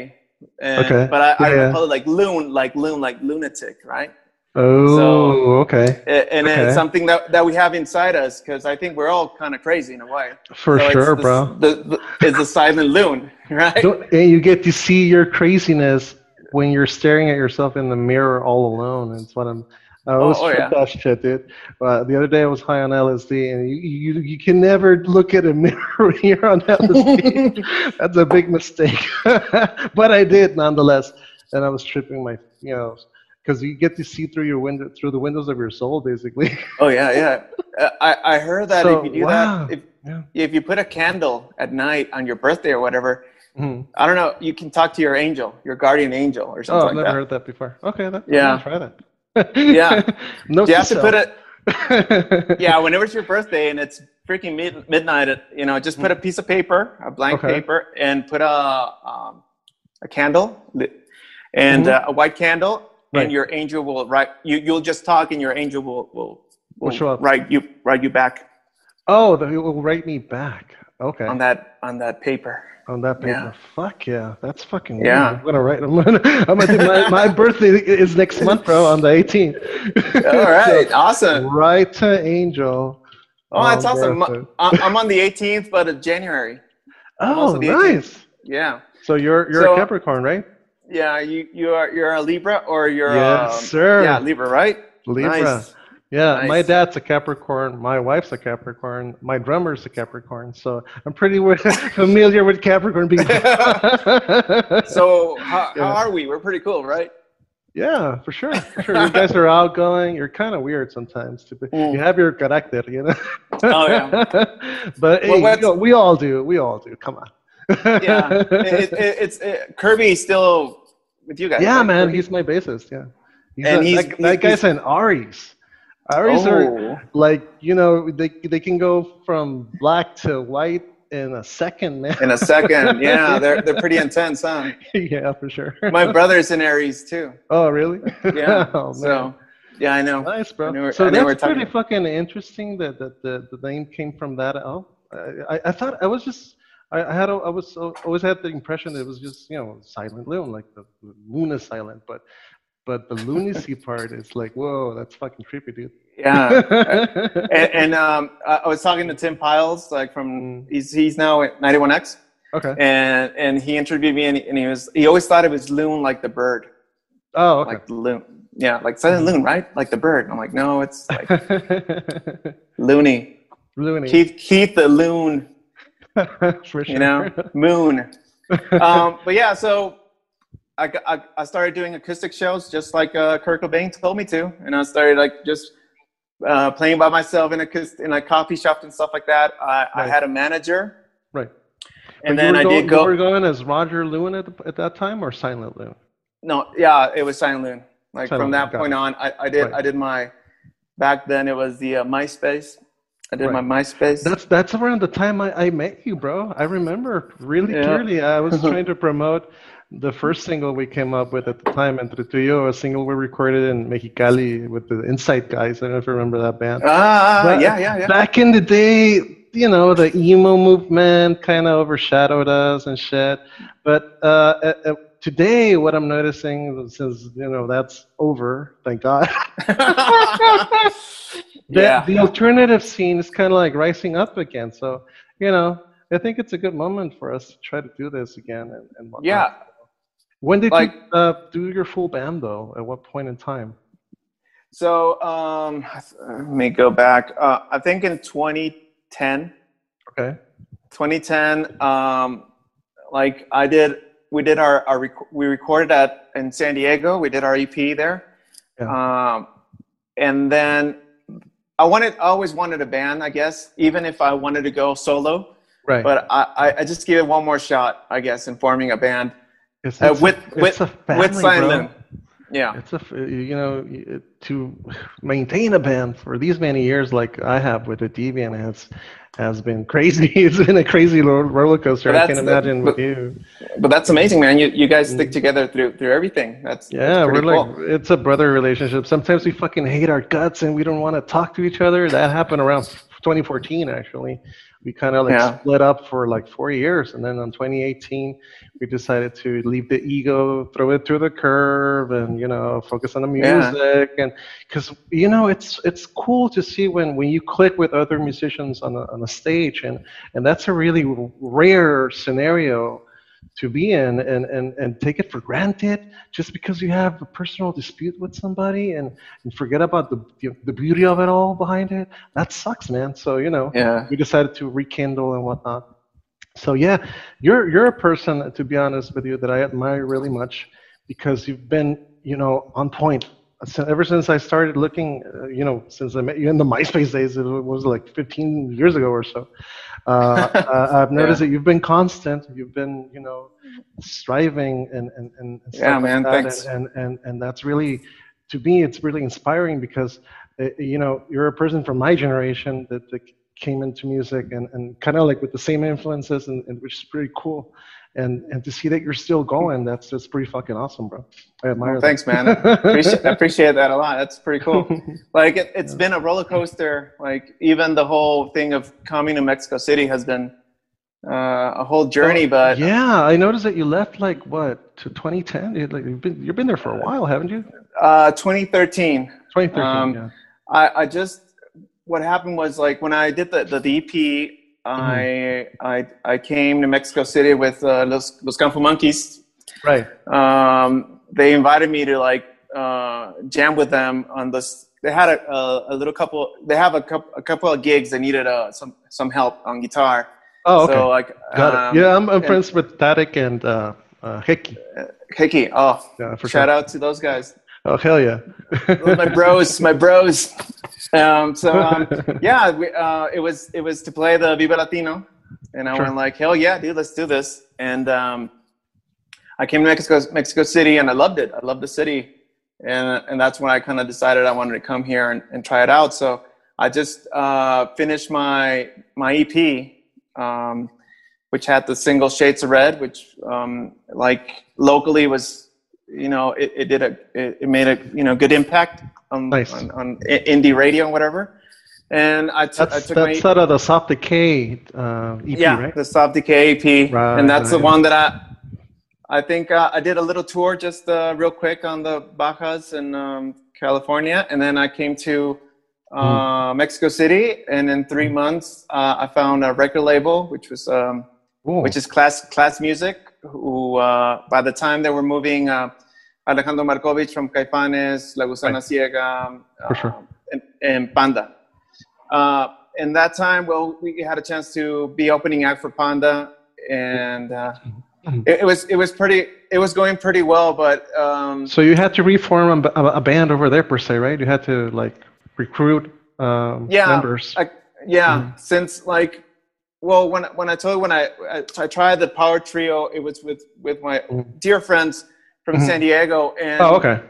And, Okay. But I, I Yeah, yeah. call it like loon, like loon, like lunatic, right? Oh, okay. And Okay. it's something that, that we have inside us because I think we're all kind of crazy in a way. For So sure, the- bro. The, the, it's the silent loon, <laughs> right? Don't- and you get to see your craziness when you're staring at yourself in the mirror all alone. It's what I'm. I always oh, trip yeah. that shit, dude. Uh, the other day I was high on LSD, and you, you you can never look at a mirror <laughs> when you're on LSD. <laughs> That's a big mistake, <laughs> but I did nonetheless, and I was tripping my, you know, because you get to see through your window through the windows of your soul, basically. Oh yeah, yeah. Uh, I, I heard that So, if you do wow. that, if, Yeah. if you put a candle at night on your birthday or whatever, Mhm. I don't know, you can talk to your angel, your guardian angel or something. Oh, I've like never that. heard that before. Okay, that, Yeah. Try that. Yeah. <laughs> no, You have to put it. <laughs> Yeah, whenever it's your birthday and it's freaking mid, midnight, at, you know, just put a piece of paper, a blank Okay. paper, and put a um, a candle and Mhm. uh, a white candle, Right. and your angel will write. You you'll just talk, and your angel will will, Will show up. write you write you back Oh, it will write me back. Okay. on that on that paper. On that paper. Yeah. Fuck yeah. That's fucking Yeah. weird. I'm gonna write. I'm <laughs> gonna. I'm gonna do my, my birthday is next month, bro, on the 18th. <laughs> All right, awesome. Right to Angel. Oh, that's awesome. birthday. I'm on the 18th, but of January. Oh, also the 18th. nice. Yeah, So you're you're So- a Capricorn, right? yeah. You you are you're a Libra or you're Yes, um, sir. Yeah, Libra, right? Libra. Nice. Yeah, my dad's a Capricorn. My wife's a Capricorn. My drummer's a Capricorn. So I'm pretty <laughs> familiar with Capricorn people. <laughs> So how, <laughs> Yeah. how are we? We're pretty cool, right? yeah, for sure. For sure. You guys are outgoing. You're kind of weird sometimes. To be, Mm. You have your character, you know. Oh, yeah. but hey, Well, what's- we, all, we all do. We all do. Come on. Yeah. it, it, it- it's it, Kirby's still with you guys. yeah, right? man. Kirby? He's my bassist. Yeah. He's And a- he's- that, he's- that guy's an Aries. Aries are Oh. like you know they they can go from black to white in a second, man. in a second. <laughs> Yeah, they're they're pretty intense, huh? yeah, for sure. My brother's in Aries too. Oh, really? Yeah. <laughs> oh, so yeah, I know. nice, bro. We- so I knew we were that's pretty fucking interesting that, that the, the name came from that. Oh, I, I- I thought I was just. I I had a, I was always had the impression that it was just you know silent loon like the, the moon is silent but but the lunacy part is like whoa that's fucking creepy dude Yeah. <laughs> and, and um, I was talking to Tim Pyles, like from Mm. he's he's now at 91X, okay and and he interviewed me, and he, and he was he always thought it was loon like the bird, oh okay like the loon. Yeah, like silent loon, right? Like the bird. I'm like, no, it's like <laughs> loony. Loony. Keith Keith the loon, <laughs> for sure. you know, moon. um, but yeah, so I, I I started doing acoustic shows just like uh, Kurt Cobain told me to, and I started like just uh, playing by myself in a in a coffee shop and stuff like that. I, I had a manager, right. and But then I go- did go. You were going as Roger Loon at, the, at that time or Silent Loon? no, yeah, it was Silent Loon. Like Settled from that point got on, I, I did Right. I did my back then it was the uh, MySpace. I did Right. my MySpace. That's that's around the time I, I met you, bro. I remember really Yeah. clearly. I was <laughs> trying to promote the first single we came up with at the time, Entre Tu y Yo, a single we recorded in Mexicali with the Insight guys. I don't know if you remember that band. ah, But yeah, yeah, yeah. Back in the day, you know, the emo movement kind of overshadowed us and shit. But uh, uh, uh, today, what I'm noticing, since you know that's over, thank God. <laughs> the, yeah. the alternative scene is kind of like rising up again. So, you know, I think it's a good moment for us to try to do this again and, and whatnot. yeah. When did Like- you uh, do your full band, though? At what point in time? So um, let me go back. Uh, I think in 2010, Okay. 2010, um, like I did, we did our, our rec- we recorded at in San Diego. We did our EP there, um, and then I wanted, I always wanted a band, I guess, even if I wanted to go solo. Right. But I, I, I just give it one more shot, I guess, in forming a band It's, uh, it's a- with it's with a family, with Silent bro. Yeah. It's a you know to maintain a band for these many years like I have with the Deviant has has been crazy. <laughs> It's been a crazy roller coaster. But I can imagine with but- you. But that's amazing, man. You you guys stick together through through everything. That's Yeah, that's we're pretty like it's a brother relationship. Sometimes we fucking hate our guts and we don't want to talk to each other. That happened around 2014 actually. We kind of like Yeah. split up for like four years, and then in 2018 we decided to leave the ego, throw it through the curve, and you know focus on the Yeah. music. And because you know it's it's cool to see when when you click with other musicians on a on a stage, and and that's a really rare scenario to be in and, and, and take it for granted just because you have a personal dispute with somebody and, and forget about the, the beauty of it all behind it. That sucks, man. So, you know, Yeah. we decided to rekindle and whatnot. So yeah, you're you're a person, to be honest with you, that I admire really much because you've been, you know, on point. So ever since I started looking, uh, you know, since I met you in the <laughs> MySpace days, it was like 15 years ago or so. Uh, <laughs> uh, I've noticed that you've been constant. You've been, you know, striving and and and Yeah, like man, that. thanks. And, and and and that's really, to me, it's really inspiring because, uh, you know, you're a person from my generation that, that came into music and, and kind of like with the same influences and, and which is pretty cool and and to see that you're still going that's that's pretty fucking awesome bro i admire Well, that. thanks, man. I appreciate, I appreciate that a lot. That's pretty cool. <laughs> Like it, it's been a roller coaster. Like even the whole thing of coming to Mexico City has been uh, a whole journey. But yeah i noticed that you left like what to 2010 You- like you've been you've been there for a while haven't you uh, 2013, 2013 Um, yeah I, I just what happened was like when I did the the, the EP, I I I came to Mexico City with uh, Los Los Campo Monkeys. right um, they invited me to like uh, jam with them on this. They had a, a, a little couple. They have a couple a couple of gigs. They needed uh, some some help on guitar. oh okay So like got um, it yeah i'm, I'm and- friends with Tarek and uh uh hickey Hickey. Oh, yeah for shout sure out to those guys. Oh hell yeah my bros, my bros. Um, so um, <laughs> yeah, we, uh, it was it was to play the Viva Latino, and I Sure. went like, hell yeah, dude, let's do this. And um, I came to Mexico Mexico City, and I loved it. I loved the city, and and that's when I kind of decided I wanted to come here and, and try it out. So I just uh, finished my my EP, um, which had the single Shades of Red, which um, like locally was, you know, it, it did a it, it made a you know good impact on Nice. on, on indie radio and whatever. And I took I that's took that's my out of the soft decay uh ep yeah right the Soft Decay EP, Right, and that's the one that I I think uh, I did a little tour just uh, real quick on the Bajas in um, California, and then I came to uh, Hmm. Mexico City, and in three months uh, I found a record label, which was um, which is Class Class Music. Who uh, by the time they were moving uh, Alejandro Marcovich from Caifanes, La Gusana Right. Ciega, For sure. and, and Panda. Uh, in that time, well, we had a chance to be opening act for Panda, and uh, Mhm. it, it was it was pretty it was going pretty well, but um, So you had to reform a, a, band over there per se, right? You had to like recruit um, Yeah, members. I, yeah, Mhm. since like, well, when when I told you when I, I I tried the power trio, it was with with my Mhm. dear friends from Mhm. San Diego, and oh, okay.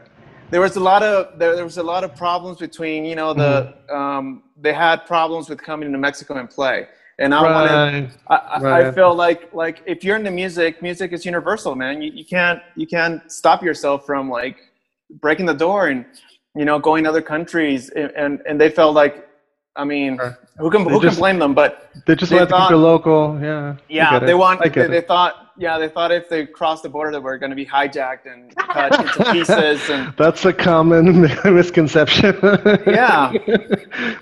there was a lot of there, there was a lot of problems between you know the Mm-hmm. um, they had problems with coming to Mexico and play, and I wanted Right. I, I, I feel like like if you're into music, music is universal, man. You, you can't you can't stop yourself from like breaking the door and you know going to other countries, and and, and they felt like, I mean, Sure. who can They who just- can blame them? But They just They wanted to thought- keep it local. Yeah. Yeah, get it. they want they, they thought yeah they thought if they crossed the border they were going to be hijacked and cut into <laughs> pieces and That's a common <laughs> misconception. Yeah. <laughs>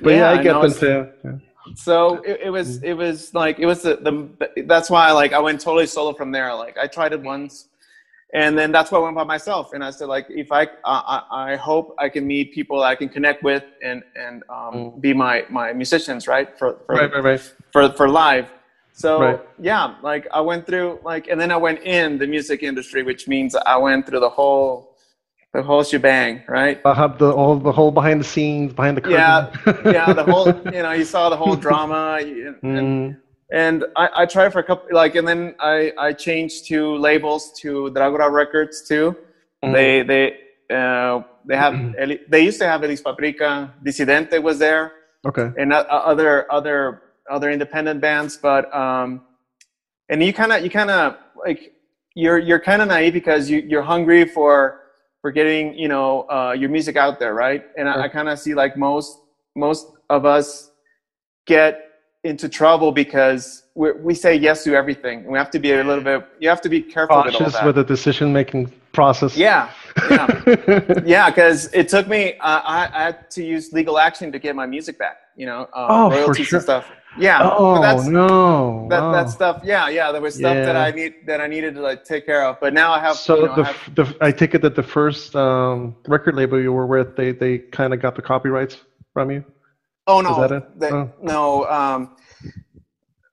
but yeah, Yeah, I get them too. Yeah. so it, it was it was like it was the, the that's why like i went totally solo from there like i tried it once and then that's why i went by myself and i said like if i i, I hope i can meet people i can connect with and and um, Mm. be my my musicians right for for, Right, right, right. for for live so Right. yeah like i went through like and then i went in the music industry which means i went through the whole the whole shebang right I have the all the whole behind the scenes, behind the curtain. yeah <laughs> yeah the whole you know you saw the whole drama and, and Mm, and I, I tried for a couple like and then I, I changed to labels to Dragora Records too. Mhm. They they uh, they have Eli- they used to have Elis Paprika, Dissidente was there, okay. and uh, other other other independent bands. But um, and you kind of you kind of like you're you're kind of naive because you you're hungry for for getting you know uh, your music out there, right? And I, I kind of see like most most of us get into trouble because we we say yes to everything. We have to be a little bit. You have to be careful with all Cautious that. with the decision making process. yeah, yeah, <laughs> yeah. Because it took me. Uh, I, I had to use legal action to get my music back. You know, uh, Oh, royalties sure. and stuff. Yeah. oh that's, no! that, wow. that stuff. Yeah, yeah. There was stuff that I need that I needed to like take care of. But now I have. So you know, the, I have- the I take it that the first um, record label you were with, they they kind of got the copyrights from you. Oh no, the- Oh. no. Um,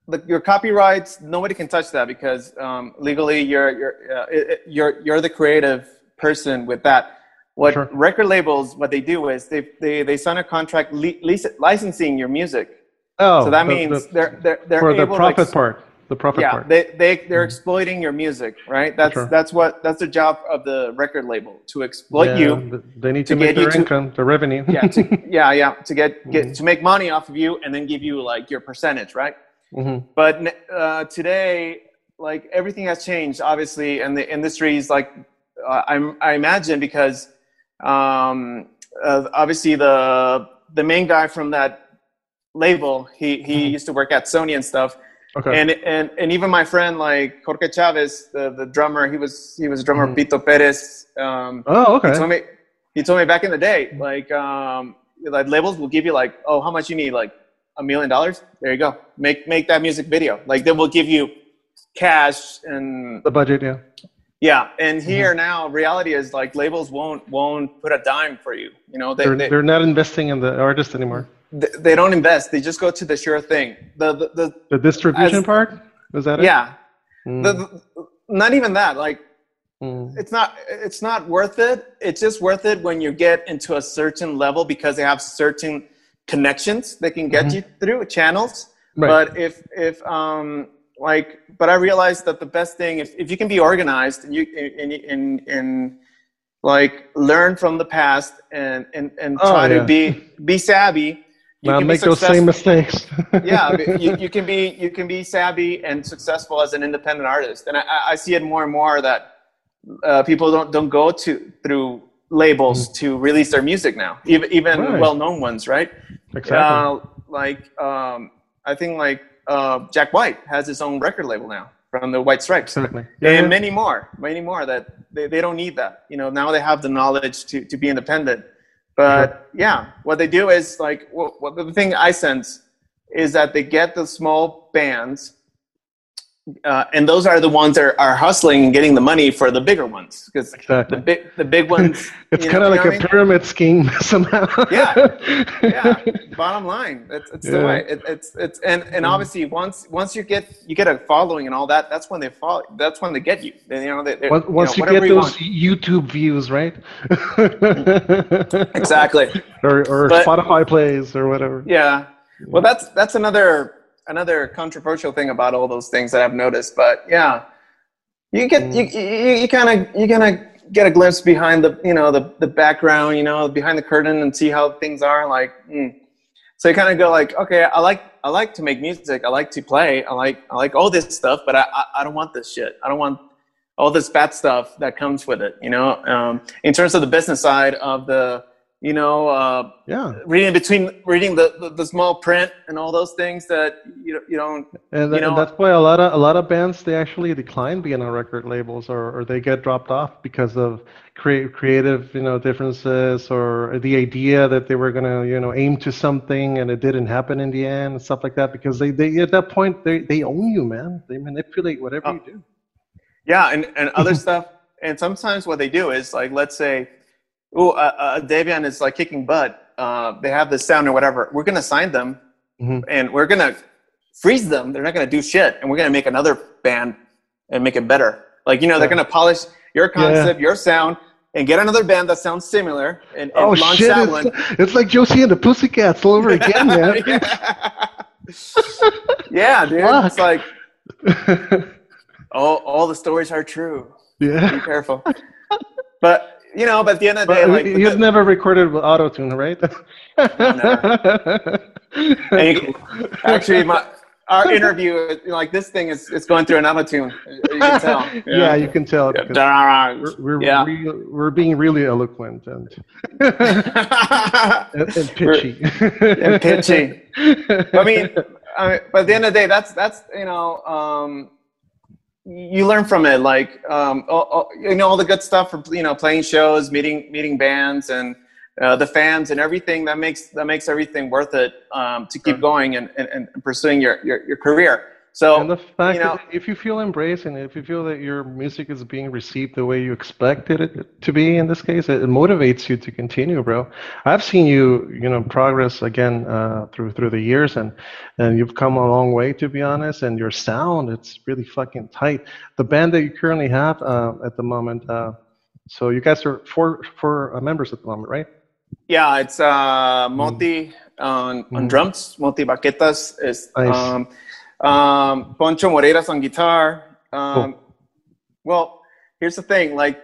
the, your copyrights, nobody can touch that because um, legally, you're you're uh, it, it- you're you're the creative person with that. What Sure. record labels, what they do is they they, they sign a contract li- licensing your music. Oh, so that the- means the- they're they're they're for the profit ex- part. The profit yeah, part. they they they're exploiting your music, right? That's Sure. that's what that's the job of the record label to exploit Yeah, you They need to to, make their to- income, the revenue. yeah, to, <laughs> yeah, yeah, to get get Mhm. to make money off of you and then give you like your percentage, right? hmm But uh, today, like everything has changed, obviously, and the industry is like uh, I'm, I imagine because um, uh, obviously the the main guy from that label, he he Mhm. used to work at Sony and stuff, Okay. and and and even my friend like Jorge Chavez, the the drummer, he was he was a drummer Mhm. Pito Perez. Um, oh, he okay. told me he told me back in the day like um like labels will give you like oh how much you need like a million dollars there you go make make that music video like they will give you cash and The budget, yeah. yeah and Mm-hmm. here now reality is like labels won't won't put a dime for you you know they They're, they, they're not investing in the artist anymore. They, don't invest they just go to the sure thing the the, the The distribution As- part? Was that it? yeah Mm, the, the, not even that like mm. it's not it's not worth it it's just worth it when you get into a certain level because they have certain connections they can get Mhm. you through channels Right. but if if um like but i realized that the best thing if, if you can be organized and you in in in like learn from the past and and and Oh, try yeah. to be be savvy you Not can be make those same mistakes. <laughs> yeah you, you can be you can be savvy and successful as an independent artist and i, I- see it more and more that uh, people don't don't go to through labels to release their music now even even Mm. Right. well-known ones right exactly. uh, like um, i think like uh, jack white has his own record label now from the white stripes exactly. and yeah. many more many more that they, they don't need that you know now they have the knowledge to, to be independent but yeah what they do is like the thing i sense is that they get the small bands uh, and those are the ones that are, are hustling and getting the money for the bigger ones because the big the big ones <laughs> It's kind of like a mean? pyramid scheme <laughs> somehow. Yeah. yeah <laughs> bottom line it's, it's the way it, it's it's and and obviously once once you get you get a following and all that that's when they follow that's when they get you Then, you know they, they- Once, once you, know, whatever get those want. YouTube views, right? exactly Or, or But- Spotify plays or whatever. yeah well that's that's another another controversial thing about all those things that i've noticed but yeah you get you you, you kind of you kind of get a glimpse behind the you know the the background, you know, behind the curtain, and see how things are. Like, mm. so you kind of go like, okay, I like I like to make music, I like to play, I like I like all this stuff, but I I, I don't want this shit. I don't want all this bad stuff that comes with it. You know, um, in terms of the business side of the you know, uh, yeah, reading between reading the, the, the, small print and all those things that you you don't. And, you know, and, that's why a lot of a lot of bands they actually decline being on record labels or, or they get dropped off because of create, creative you know differences or the idea that they were gonna you know aim to something and it didn't happen in the end and stuff like that because they, they at that point they, they own you man they manipulate whatever oh. you do. Yeah, and and other <laughs> stuff. And sometimes what they do is like let's say oh, uh, uh, Davion is like kicking butt. Uh, they have this sound or whatever. We're gonna sign them, mm-hmm. and we're gonna freeze them. They're not gonna do shit, and we're gonna make another band and make it better. Like you know, yeah. they're gonna polish your concept, yeah. your sound, and get another band that sounds similar and, and oh shit it's, it's, like josie and the pussycats all over again <laughs> man yeah. <laughs> yeah dude Fuck. it's like <laughs> all, all the stories are true yeah be careful but you know, but at the end of the day, like you've never recorded with auto tune, right? you, actually, my our interview, like this thing is it's going through an auto tune. You can tell. Yeah, <laughs> yeah you can tell. Yeah. We're we're, yeah. Re, we're being really eloquent and <laughs> and, and, pitchy. and pitchy. I mean, I mean, but at the end of the day, that's that's you know. Um, you learn from it like um, all, all, you know all the good stuff from you know playing shows meeting meeting bands and uh, the fans and everything that makes that makes everything worth it um, to keep going and, and, and pursuing your, your, your career so and the fact you know, that if you feel embraced and if you feel that your music is being received the way you expected it to be in this case, it, it motivates you to continue, bro. I've seen you, you know, progress again uh, through through the years, and and you've come a long way, to be honest. And your sound, it's really fucking tight. The band that you currently have uh, at the moment, uh, so you guys are four four uh, members at the moment, right? Yeah, it's uh, Moti mm. on, on mm. drums, Moti Baquetas is. Nice. Um, um, Poncho Moreira's on guitar. Um, cool. Well, here's the thing: like,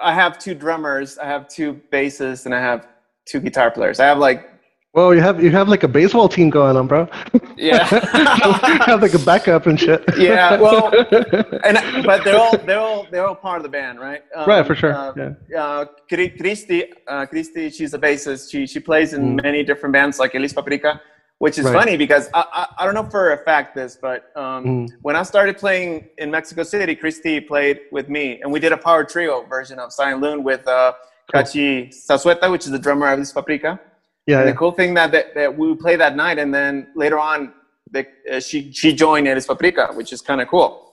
I have two drummers, I have two bassists, and I have two guitar players. I have like. Well, you have you have like a baseball team going on, bro. Yeah. <laughs> have like a backup and shit. yeah, well, <laughs> and but they're all they're all they're all part of the band, right? Um, right, for sure. Uh, yeah. Uh, Christy, uh, Christy, she's a bassist. She she plays in mm. many different bands like Elis Paprika which is right. funny because I, I, I, don't know for a fact this, but um, mm. when I started playing in Mexico City, Christy played with me, and we did a power trio version of Silent Loon with uh, cool. Kachi Sasueta, which is the drummer of Elis Paprika. Yeah, yeah. The cool thing that, that, that we played that night, and then later on, the, uh, she she joined Elis Paprika, which is kind of cool.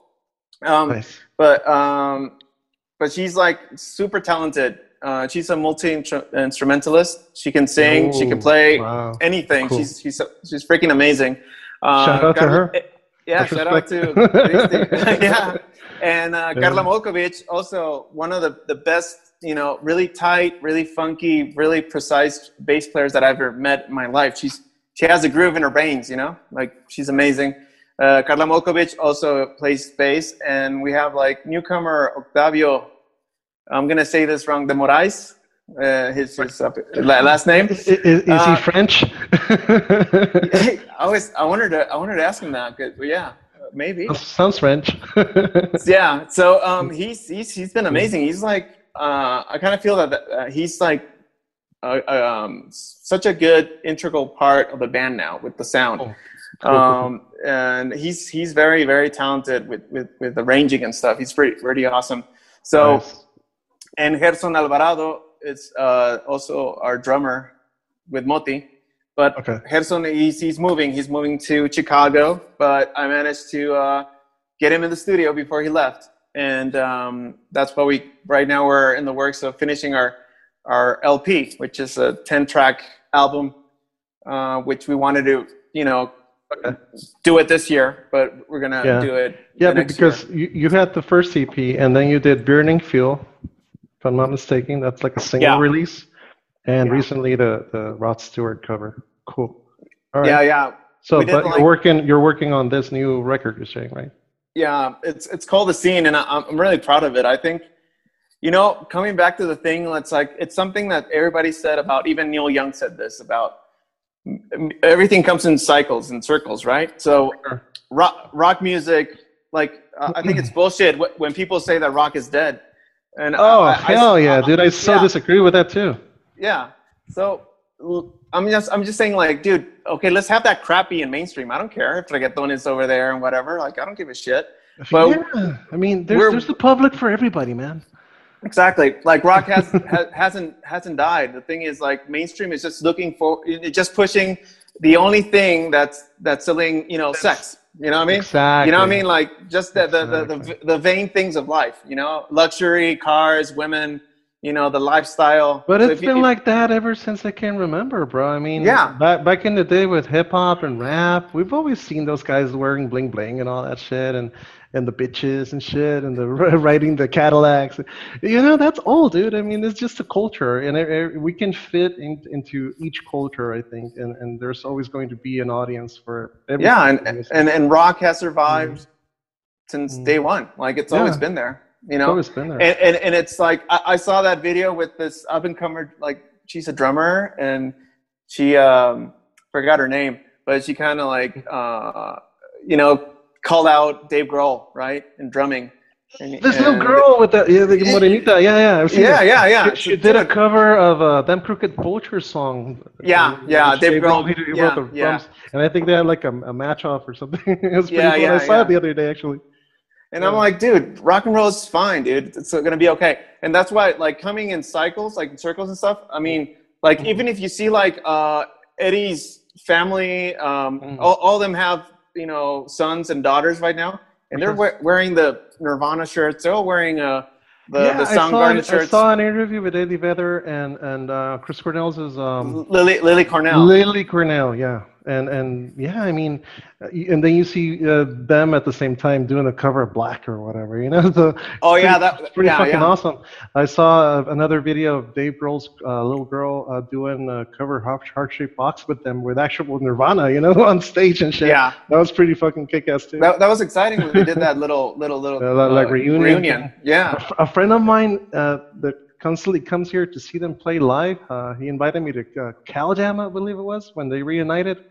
Um, nice. But um, but she's like super talented uh, she's a multi instrumentalist. She can sing. she can play wow. anything. Cool. She's she's she's freaking amazing. Uh, shout out to her. Yeah, shout out to <laughs> <laughs> yeah, and uh, yeah. Carla Molkovic, also one of the the best, you know, really tight, really funky, really precise bass players that I've ever met in my life. She's she has a groove in her veins, you know, like she's amazing. Uh, Carla Molkovic also plays bass, and we have like newcomer Octavio I'm gonna say this wrong. De Moraes, uh, his, his uh, last name. Is, is, is uh, he French? I was. I wanted to. I wanted to ask him that. Cause, yeah, maybe. Sounds French. <laughs> yeah. So um, he's he's he's been amazing. He's like. Uh, I kind of feel that uh, he's like uh, um, such a good integral part of the band now with the sound. Oh. Um, and he's he's very very talented with, with with arranging and stuff. He's pretty pretty awesome. So nice and Gerson Alvarado is uh, also our drummer with Moti. But okay. Gerson, he's, he's moving. He's moving to Chicago, but I managed to uh, get him in the studio before he left. And um, that's why we, right now, we're in the works of finishing our, our LP, which is a 10 track album, uh, which we wanted to, you know, okay. do it this year, but we're going to yeah. do it. Yeah, because you, you had the first EP and then you did Burning Fuel if I'm not mistaken. That's like a single yeah. release. And yeah. recently the the Rod Stewart cover. Cool. All right. Yeah, yeah. So, but like, you're working you're working on this new record. You're saying, right? Yeah, it's it's called the scene, and I, I'm really proud of it. I think, You know, coming back to the thing, it's like it's something that everybody said about. Even Neil Young said this about everything comes in cycles and circles, right? So rock, rock music, like uh, I think it's <clears throat> bullshit when people say that rock is dead. And oh I, hell I, yeah, dude! I so yeah. disagree with that too. Yeah. So I'm just I'm just saying like, dude, okay, let's have that crappy in mainstream. I don't care if reggaeton is over there and whatever. Like, I don't give a shit. But yeah, I mean, there's there's the public for everybody, man. Exactly. Like rock has, <laughs> has hasn't hasn't died. The thing is, like mainstream is just looking for, just pushing the only thing that's that's selling, you know, sex. You know what I mean? Exactly. You know what I mean? Like just the the, exactly. the, the, the vain things of life. You know, luxury, cars, women. You know, the lifestyle. But so it's been you, like that ever since I can remember, bro. I mean, yeah. Back back in the day with hip hop and rap, we've always seen those guys wearing bling bling and all that shit, and and the bitches and shit and the <laughs> riding the Cadillacs. You know, that's all, dude. I mean, it's just a culture, and it, it, we can fit in, into each culture, I think, and, and there's always going to be an audience for everything. Yeah, and, and and rock has survived mm. since mm. day one. Like it's yeah. always been there. You know, it's always been there. And, and, and it's like I, I saw that video with this up and comer, like she's a drummer, and she um forgot her name, but she kind of like <laughs> uh you know called out Dave Grohl, right, in drumming. And, this and, little girl with the, yeah, the Morenita, yeah, yeah, yeah, yeah, yeah. She, she did a cover of uh, them Crooked Vulture song. Yeah, yeah, Dave Grohl. He, he yeah, the yeah. and I think they had like a, a match off or something. <laughs> it was pretty yeah, cool. Yeah, I saw yeah. it the other day actually. And yeah. I'm like, dude, rock and roll is fine, dude. It's gonna be okay. And that's why, like, coming in cycles, like in circles and stuff. I mean, like, mm-hmm. even if you see like uh, Eddie's family, um, mm-hmm. all, all of them have you know sons and daughters right now, and they're we- wearing the Nirvana shirts. They're all wearing uh, the yeah, the Soundgarden shirts. I saw an interview with Eddie Vedder and and uh, Chris Cornell's is um, Lily Lily Cornell. Lily Cornell, yeah and and yeah, I mean, and then you see uh, them at the same time doing a cover of Black or whatever, you know. <laughs> So oh yeah, that's pretty yeah, fucking yeah. awesome. I saw uh, another video of Dave Grohl's uh, little girl uh, doing a cover of heart shaped box with them with actual Nirvana, you know, <laughs> on stage and shit. Yeah, that was pretty fucking kick ass too. That, that was exciting when they did that little little little <laughs> like uh, reunion. reunion. Yeah, a, a friend of mine uh, that constantly comes here to see them play live. Uh, he invited me to uh, Cal Jam, I believe it was, when they reunited.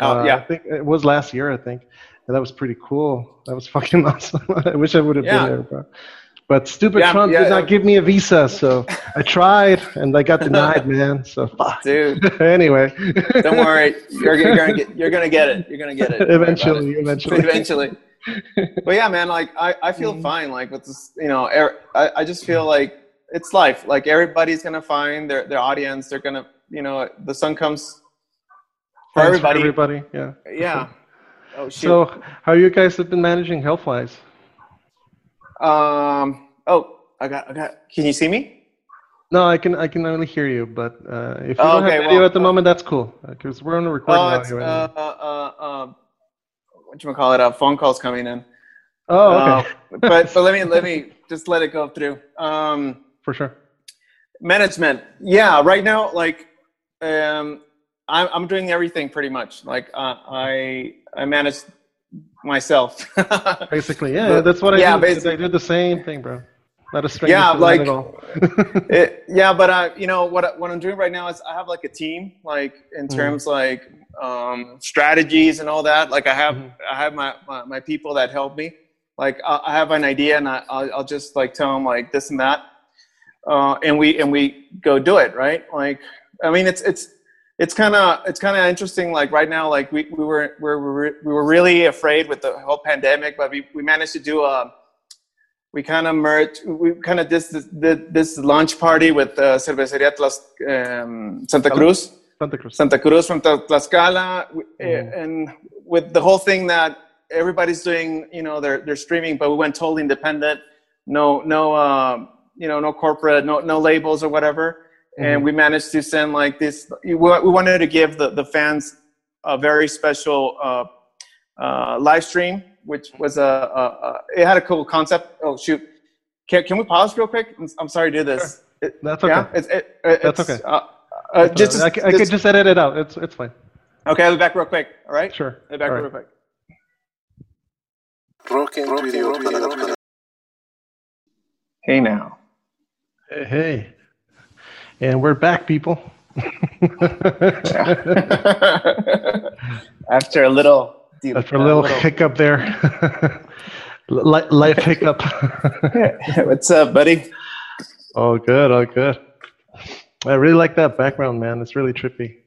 Oh, uh, yeah. I think it was last year, I think. And that was pretty cool. That was <laughs> fucking awesome. I wish I would have yeah. been there, bro. But stupid yeah, Trump yeah, did not give me a visa, so I tried and I got <laughs> denied, man. So fuck. Dude. <laughs> anyway. Don't worry. You're, you're, gonna get you're gonna get it. You're gonna get it. eventually, it. eventually. Eventually. but yeah, man, like I, I feel mm fine. Like with this, you know, er, I, I just feel like it's life. Like everybody's gonna find their, their audience. They're gonna, you know, the sun comes for everybody. For everybody, yeah. Yeah. Oh, shoot. So, how you guys have been managing health wise? Um. Oh, I got. I got. Can you see me? No, I can. I can only hear you. But uh, if you oh, don't okay, have video well, at the uh, moment, that's cool because we're on a recording oh, now. Uh, uh, uh, what you call it? Uh, phone calls coming in. Oh, okay. Uh, but but let me let me just let it go through. Um, For sure. Management. Yeah. Right now, like, um, I'm, I'm doing everything pretty much. Like uh, I I manage myself. <laughs> basically, yeah, but, that's what I yeah, do. Basically. I do the same thing, bro. Not a stranger. Yeah, like <laughs> it, yeah, but I, you know what what I'm doing right now is I have like a team, like in mm. terms mm. like um, strategies and all that. Like I have mm. I have my, my, my people that help me. Like I, I have an idea and I, I'll, I'll just like tell them like this and that, uh, and we and we go do it right. Like I mean, it's it's it's kind of it's kind of interesting like right now like we, we were we were we were really afraid with the whole pandemic but we, we managed to do a we kind of merged we kind of this this, this launch party with uh, cerveceria Tlas, um, Santa Cruz. Santa Cruz. Santa Cruz from Tlaxcala. Mm-hmm. and with the whole thing that everybody's doing you know they're they're streaming but we went totally independent. No no uh, you know no corporate no no labels or whatever mm-hmm. and we managed to send like this. We, wanted to give the, the fans a very special uh, uh, live stream, which was a, a, a, it had a cool concept. Oh shoot, can can we pause real quick? I'm, sorry to do this. Sure. It, That's okay. Yeah, it's, it, it's, That's okay. Uh, uh, just, just, I, I could just edit it out. It's it's fine. Okay, I'll be back real quick. All right. Sure. I'll be back All real quick. Hey now. Hey, hey. And we're back, people. <laughs> After a little, After a little, hiccup there, <laughs> Li- life hiccup. <laughs> What's up, buddy? oh, good. Oh, good. I really like that background, man. It's really trippy.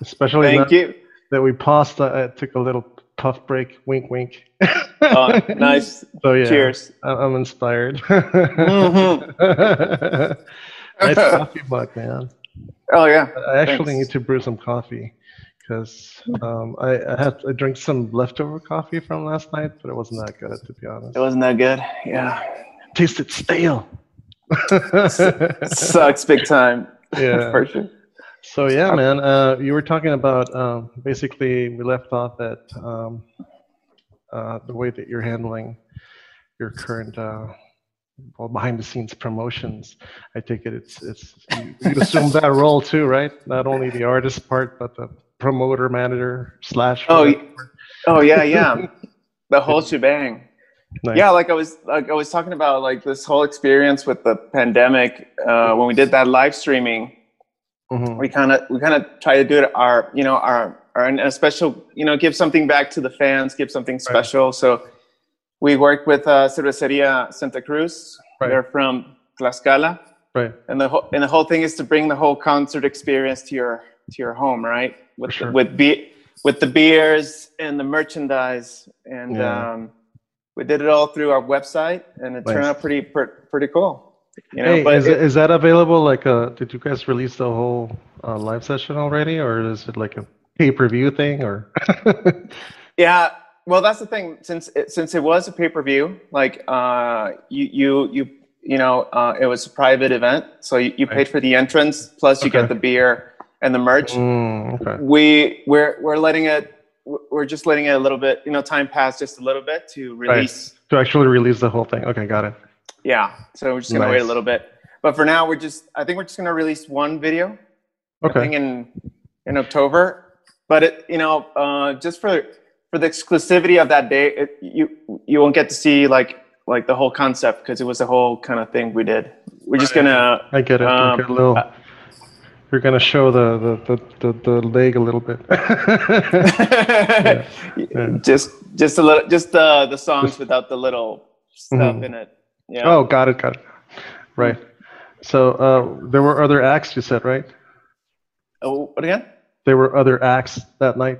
Especially Thank now you. that we paused. I took a little puff break. Wink, wink. Oh, nice. So yeah, Cheers. I- I'm inspired. Mhm. Nice <laughs> coffee mug, man. Oh yeah. I actually Thanks. need to brew some coffee because um, I, I had I drank some leftover coffee from last night, but it wasn't that good to be honest. It wasn't that good. Yeah. tasted stale. <laughs> Sucks big time. Yeah. <laughs> For sure. So yeah, man, uh, you were talking about um, basically we left off at um, uh, the way that you're handling your current uh, well behind the scenes promotions. I take it it's it's you, you assume that role too, right? Not only the artist part, but the promoter, manager slash. Oh, whatever. Oh yeah, yeah. The whole <laughs> shebang. Nice. Yeah, like I was like I was talking about like this whole experience with the pandemic uh, when we did that live streaming. Mhm. We kind of we kind of try to do it our you know our our and a special you know give something back to the fans, give something special. So we work with uh, Cerveceria Santa Cruz. Right. They're from Tlaxcala, Right. and the whole and the whole thing is to bring the whole concert experience to your to your home, right? With sure. the, with be with the beers and the merchandise, and Yeah. um, we did it all through our website, and it turned out pretty pretty cool. You know, Hey, is, it, is that available? Like, uh, did you guys release the whole uh, live session already, or is it like a pay per view thing? Or <laughs> Yeah, well, that's the thing. Since it, since it was a pay per view, like uh, you you you you know, uh, it was a private event, so you, you paid for the entrance plus you Okay. get the beer and the merch. Mm, okay, We we're we're letting it. We're just letting it a little bit. You know, time pass just a little bit to release. to actually release the whole thing. Okay, got it. Yeah, so we're just gonna wait a little bit. But for now, we're just. I think we're just gonna release one video. I Okay, think in in October. But it, you know, uh, just for for the exclusivity of that day, it, you you won't get to see like like the whole concept because it was the whole kind of thing we did. We're just gonna. I get it. um, a little. uh, You're gonna show the the, the, the, the leg a little bit. <laughs> yeah. Just just a little, just the the songs without the little stuff Mhm. in it. Yeah. oh, got it, got it. Right. So uh, there were other acts. You said right? Oh, what again? There were other acts that night.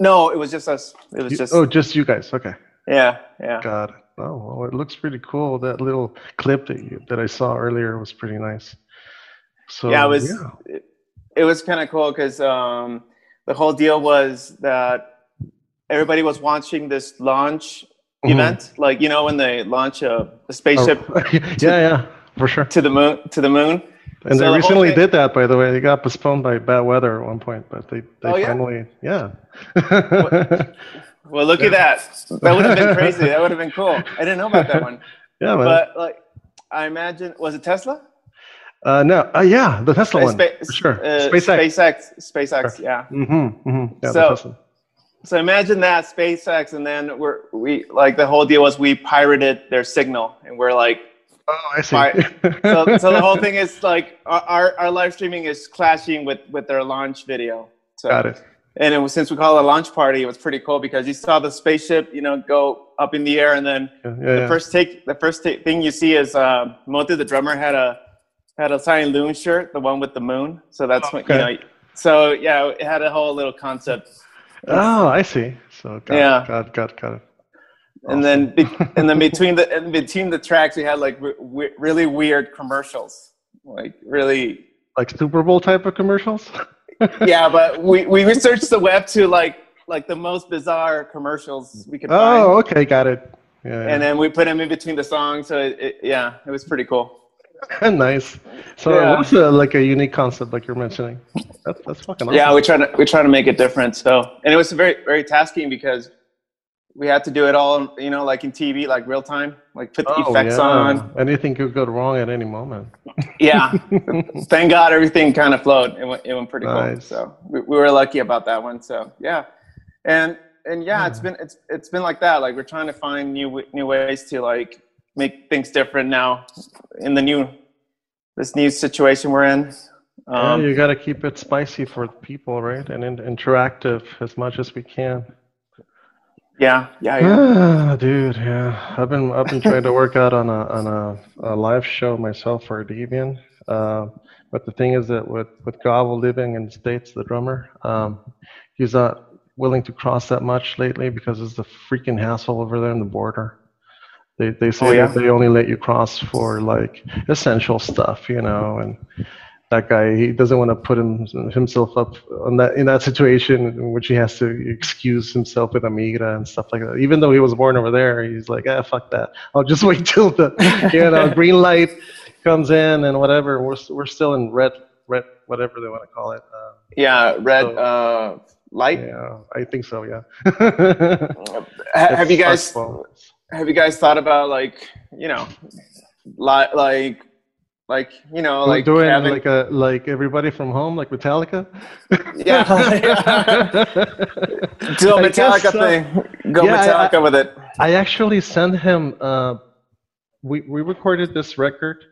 No, it was just us. It was You- just. oh, just you guys. Okay. Yeah, yeah. Got it. Oh, well, it looks pretty cool. That little clip that you that I saw earlier was pretty nice. So yeah, it was yeah. It, it was kind of cool because um, the whole deal was that everybody was watching this launch Mhm. event, like you know when they launch a, a Oh, spaceship <laughs> yeah, yeah, for sure. to the moon to the moon. And So they recently thing- did that, by the way. They got postponed by bad weather at one point, but they, they Oh, yeah? finally, yeah. Well, look at that. That would have been crazy. That would have been cool. I didn't know about that one, <laughs> yeah, man. but like I imagine was it Tesla? uh, no, uh, yeah, the Tesla Uh, one, Spa- for sure. uh, SpaceX. SpaceX. SpaceX. Yeah. Mm-hmm, mm-hmm. Yeah, So-. So imagine that SpaceX, and then we're we like the whole deal was we pirated their signal, and we're like Oh, I see. So, so the whole thing is like our, our, live streaming is clashing with with their launch video. So, Got it. And it was, since we call it a launch party, it was pretty cool because you saw the spaceship, you know, go up in the air, and then Yeah, yeah, the yeah. first take, the first ta- thing you see is uh, Moti, the drummer, had a had a Silent Loon shirt, the one with the moon. So that's Oh, what you okay. know. So yeah, it had a whole little concept. Oh, I see. So, got Yeah. it, got it, got it, got it. And then, be, and then between the and between the tracks, we had like re- re- really weird commercials, like really Like Super Bowl type of commercials? <laughs> yeah, but we, we researched the web to like like the most bizarre commercials we could Oh, find, okay, got it. Yeah, yeah. and then we put them in between the songs. So it, it, yeah, it was pretty cool. <laughs> nice. So Yeah. it was a, like a unique concept, like you're mentioning. That's that's fucking awesome. Yeah, we try to we try to make it different. So and it was very very tasking because we had to do it all you know like in TV like real time, like put the Oh, effects yeah. on. Anything could go wrong at any moment. Yeah, <laughs> thank God everything kind of flowed. It went it went pretty cool. So we, we were lucky about that one. So yeah, and and yeah, it's been it's it's been like that. Like we're trying to find new new ways to like make things different now in the new this new situation we're in. Um, yeah, you got to keep it spicy for people, right? And in, interactive as much as we can. Yeah, yeah, yeah. dude, yeah. I've been I've been trying to work out on a on a, a live show myself for Deviant. Uh, but the thing is that with with Gabo living in the states, the drummer, um, he's not willing to cross that much lately because it's the freaking hassle over there in the border. They they say oh, yeah? that they only let you cross for like essential stuff, you know, and that guy he doesn't want to put him, himself up on that in that situation in which he has to excuse himself with Amigra and stuff like that. Even though he was born over there, he's like, ah, fuck that. I'll just <laughs> wait till the you know <laughs> green light comes in and whatever. We're we're still in red red whatever they want to call it. Uh, yeah, red so, uh, light. Yeah, I think so. Yeah. <laughs> have you guys have you guys thought about like you know like like like you know, like doing having... like a like everybody from home, like Metallica. yeah, <laughs> do <laughs> a <laughs> Metallica thing. Go yeah, Metallica I, with it. I actually sent him. Uh, we we recorded this record,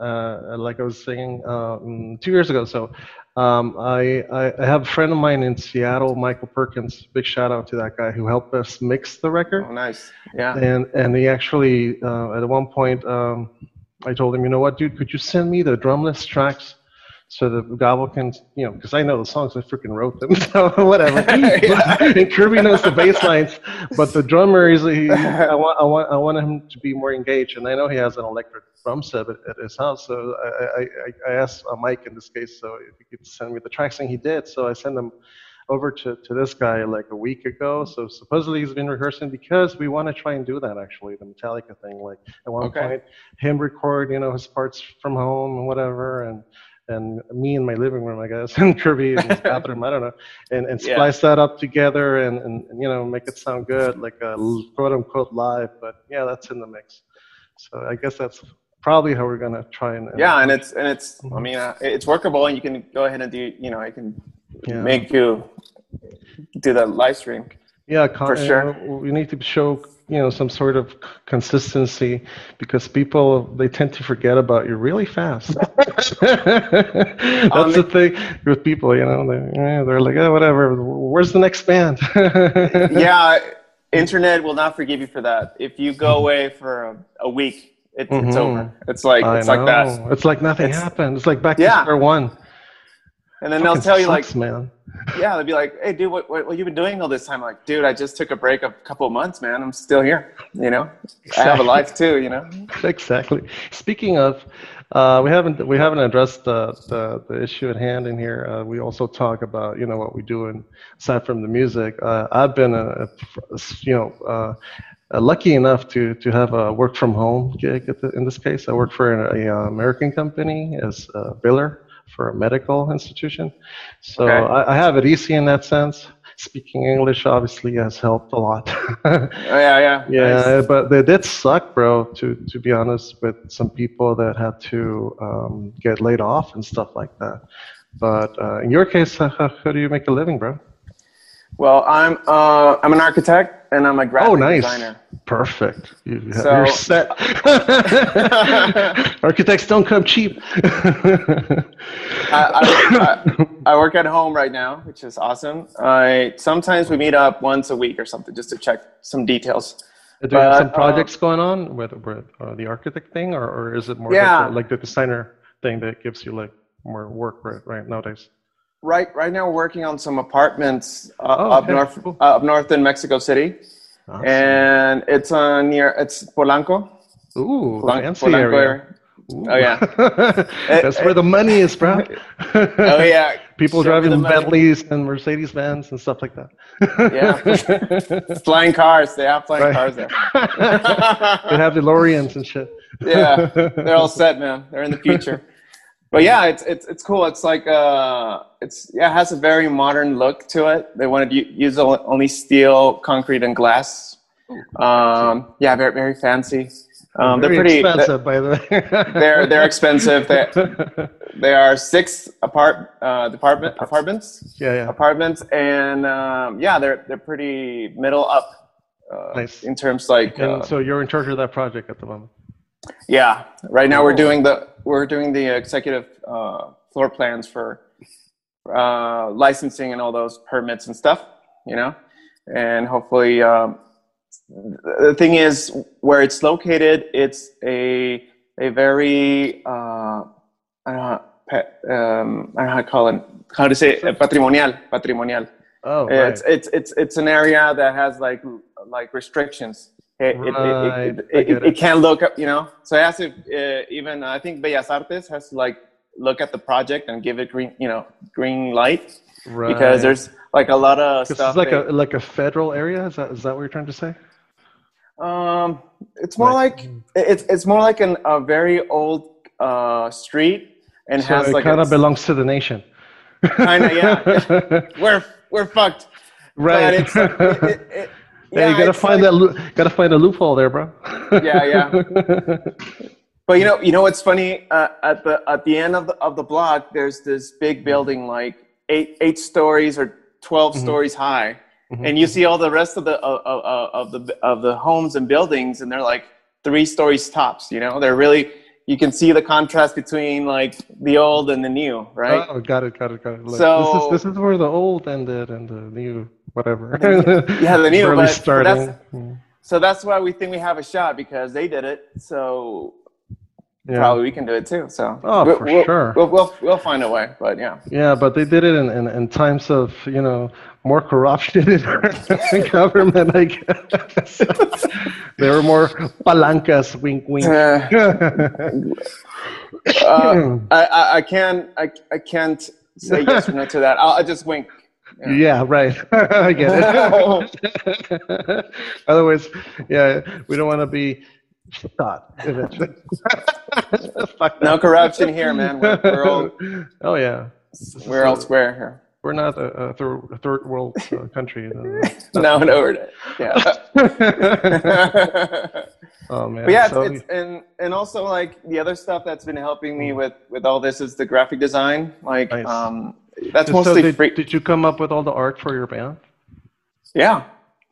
uh, like I was saying, um, two years ago. So um, I, I, I have a friend of mine in Seattle, Michael Perkins. Big shout out to that guy who helped us mix the record. Oh, nice. Yeah. And and he actually uh, at one point. Um, I told him, you know what, dude, could you send me the drumless tracks so that Gabo can, you know, because I know the songs, I freaking wrote them, <laughs> so whatever. <laughs> and Kirby knows the bass lines, but the drummer is, he, I, want, I, want, I want him to be more engaged, and I know he has an electric drum set at, at his house, so I, I, I asked uh, Mike in this case, so if he could send me the tracks, and he did, so I sent him over to, to this guy like a week ago. So supposedly he's been rehearsing because we want to try and do that actually, the Metallica thing. Like at one okay. point, him record, you know, his parts from home and whatever, and and me in my living room, I guess, <laughs> and Kirby in his bathroom, I don't know, and, and splice yeah. that up together and, and, and, you know, make it sound good, like a quote unquote live. But yeah, that's in the mix. So I guess that's probably how we're gonna try and. and yeah, and it's and it's. I mean, uh, it's workable, and you can go ahead and do. You know, I can yeah. make you do the live stream. Yeah, con- for sure. Uh, we need to show you know some sort of consistency because people they tend to forget about you really fast. <laughs> <laughs> That's um, the thing with people, you know. They, they're like, oh, whatever. Where's the next band? <laughs> yeah, internet will not forgive you for that. If you go away for a, a week, it, mm-hmm. it's over. It's like I it's know. like that. It's like nothing it's, happened. It's like back yeah. to square one. And then they'll tell you sucks, like, man. <laughs> yeah, they'll be like, hey, dude, what, what, what you been doing all this time? I'm like, dude, I just took a break of a couple of months, man. I'm still here. You know, exactly. I have a life too. You know. <laughs> exactly. Speaking of, uh, we haven't we haven't addressed the, the, the issue at hand in here. Uh, we also talk about you know what we do and aside from the music. Uh, I've been a, a you know. Uh, uh, lucky enough to to have a work from home gig in this case. I work for an a, American company as a biller for a medical institution. So okay. I, I, have it easy in that sense. Speaking English obviously has helped a lot. <laughs> oh, yeah, yeah. Yeah, nice. but they did suck, bro, to, to be honest, with some people that had to um, get laid off and stuff like that. But uh, in your case, how, <laughs> how do you make a living, bro? Well, I'm uh, I'm an architect and I'm a graphic oh, nice. designer. Perfect. You, so, you're set. <laughs> Architects don't come cheap. I, I, I, work at home right now, which is awesome. I sometimes we meet up once a week or something just to check some details. Do you have some projects uh, going on with, with uh, the architect thing, or, or is it more yeah. like, the, like the designer thing that gives you like more work right, right nowadays? Right right now we're working on some apartments uh, oh, up north cool. uh, up north in Mexico City, awesome. and it's uh, near it's Polanco. Ooh, Polanco, fancy Polanco area. area. Oh yeah, <laughs> that's it, where the money is, bro. <laughs> oh yeah, people Show driving Bentleys and Mercedes Benz and stuff like that. yeah, <laughs> flying cars. They have flying right. cars there. they have DeLoreans and shit. yeah, they're all set, man. They're in the future but yeah, it's it's it's cool. It's like uh, it's yeah, it has a very modern look to it. They wanted to use only steel, concrete, and glass. Um, yeah, very very fancy. Um, they're pretty expensive, by the way. <laughs> they're they're expensive. They <laughs> they are six apart uh, department apartments. Yeah, yeah. Apartments, and um, yeah, they're they're pretty middle up. Uh, nice. In terms like. And uh, so you're in charge of that project at the moment. Yeah, right now we're doing the we're doing the executive uh, floor plans for uh, licensing and all those permits and stuff. You know, and hopefully, um, the thing is where it's located. It's a a very uh, I don't know, um, I don't know how to call it. How to say it? patrimonial patrimonial. Oh, right. It's it's it's it's an area that has like like restrictions. It, it, Right, it, it, it, it can't look up, you know. So it has to uh, even I think Bellas Artes has to like look at the project and give it green, you know, green light right. because there's like a lot of This stuff. is like a like a federal area. Is that is that what you're trying to say? Um, it's more Like- like it's it's more like an, a very old uh, street and So has it like kind of belongs to the nation. Kinda, yeah. <laughs> we're we're fucked. right. But it's it, it, it, yeah, you gotta find like- that. Gotta find a loophole there, bro. <laughs> Yeah, yeah. <laughs> But you know, you know what's funny? Uh, at the at the end of the of the block, there's this big building, like eight eight stories or 12 Mhm. stories high, Mhm. and you see all the rest of the of, of, of the of the homes and buildings, and they're like three stories tops. You know, they're really you can see the contrast between like the old and the new, right? Oh, got it, got it, got it. Look, So- this is this is where the old ended and the new whatever. <laughs> Yeah, the <laughs> new, Barely but- but starting. that's- Mm. So that's why we think we have a shot because they did it. So Yeah. probably we can do it too. So Oh, we'll, for we'll, sure. We'll, we'll we'll find a way. But yeah. Yeah, but they did it in, in, in times of, you know, more corruption in <laughs> government, I guess. there were more palancas, wink, wink. Uh, I, I, I can't I, I can't say yes or no to that. I'll, I'll just wink. Yeah, right. <laughs> I get it. <laughs> Otherwise, yeah, we don't want to be shot eventually. <laughs> Fuck No corruption here, man. We're, we're all oh, yeah. we're all square here. We're not a, a, third, a third world uh, country. No, no, we're yeah. oh, man. but yeah, So- it's, it's and and also like the other stuff that's been helping me with with all this is the graphic design. Like Nice. um, that's so mostly did, free. did you come up with all the art for your band? Yeah.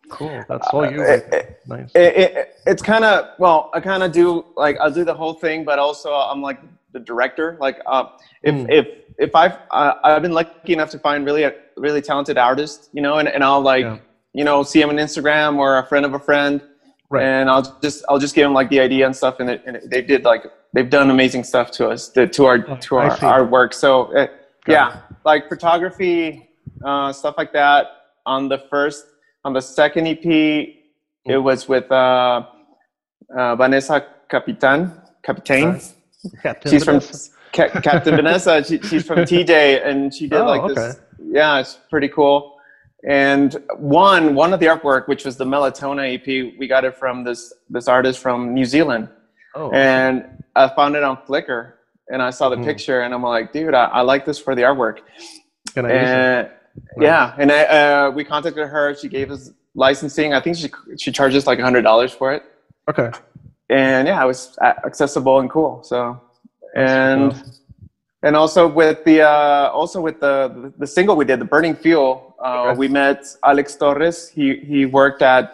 Cool. That's all you. Uh, it- nice. it, it, it's kind of well i kind of do like i'll do the whole thing but also i'm like the director like uh, if Mm. if if i've uh, i've been lucky enough to find really a really talented artists you know and, and i'll like Yeah. you know see them on instagram or a friend of a friend Right. and i'll just i'll just give them like the idea and stuff and, it, and it, they did like they've done amazing stuff to us to, to our Oh, to our, our work so yeah like photography uh, stuff like that on the first on the second ep it was with uh, uh, Vanessa Capitan. Capitan. Nice. Captain She's from Ca- Captain Vanessa. She, she's from <laughs> TJ, and she did Oh, like this. Yeah, it's pretty cool. And one one of the artwork, which was the Melatona EP, we got it from this this artist from New Zealand, Oh, and I found it on Flickr, and I saw the Mhm. picture, and I'm like, dude, I, I like this for the artwork. can I use it? And yeah, and I, uh, we contacted her. She gave us licensing. I think she she charges like a hundred dollars for it Okay. and yeah, it was accessible and cool. So, and awesome. and also with the uh, also with the the single we did, the Burning Fuel, uh, Okay. we met Alex Torres. He he worked at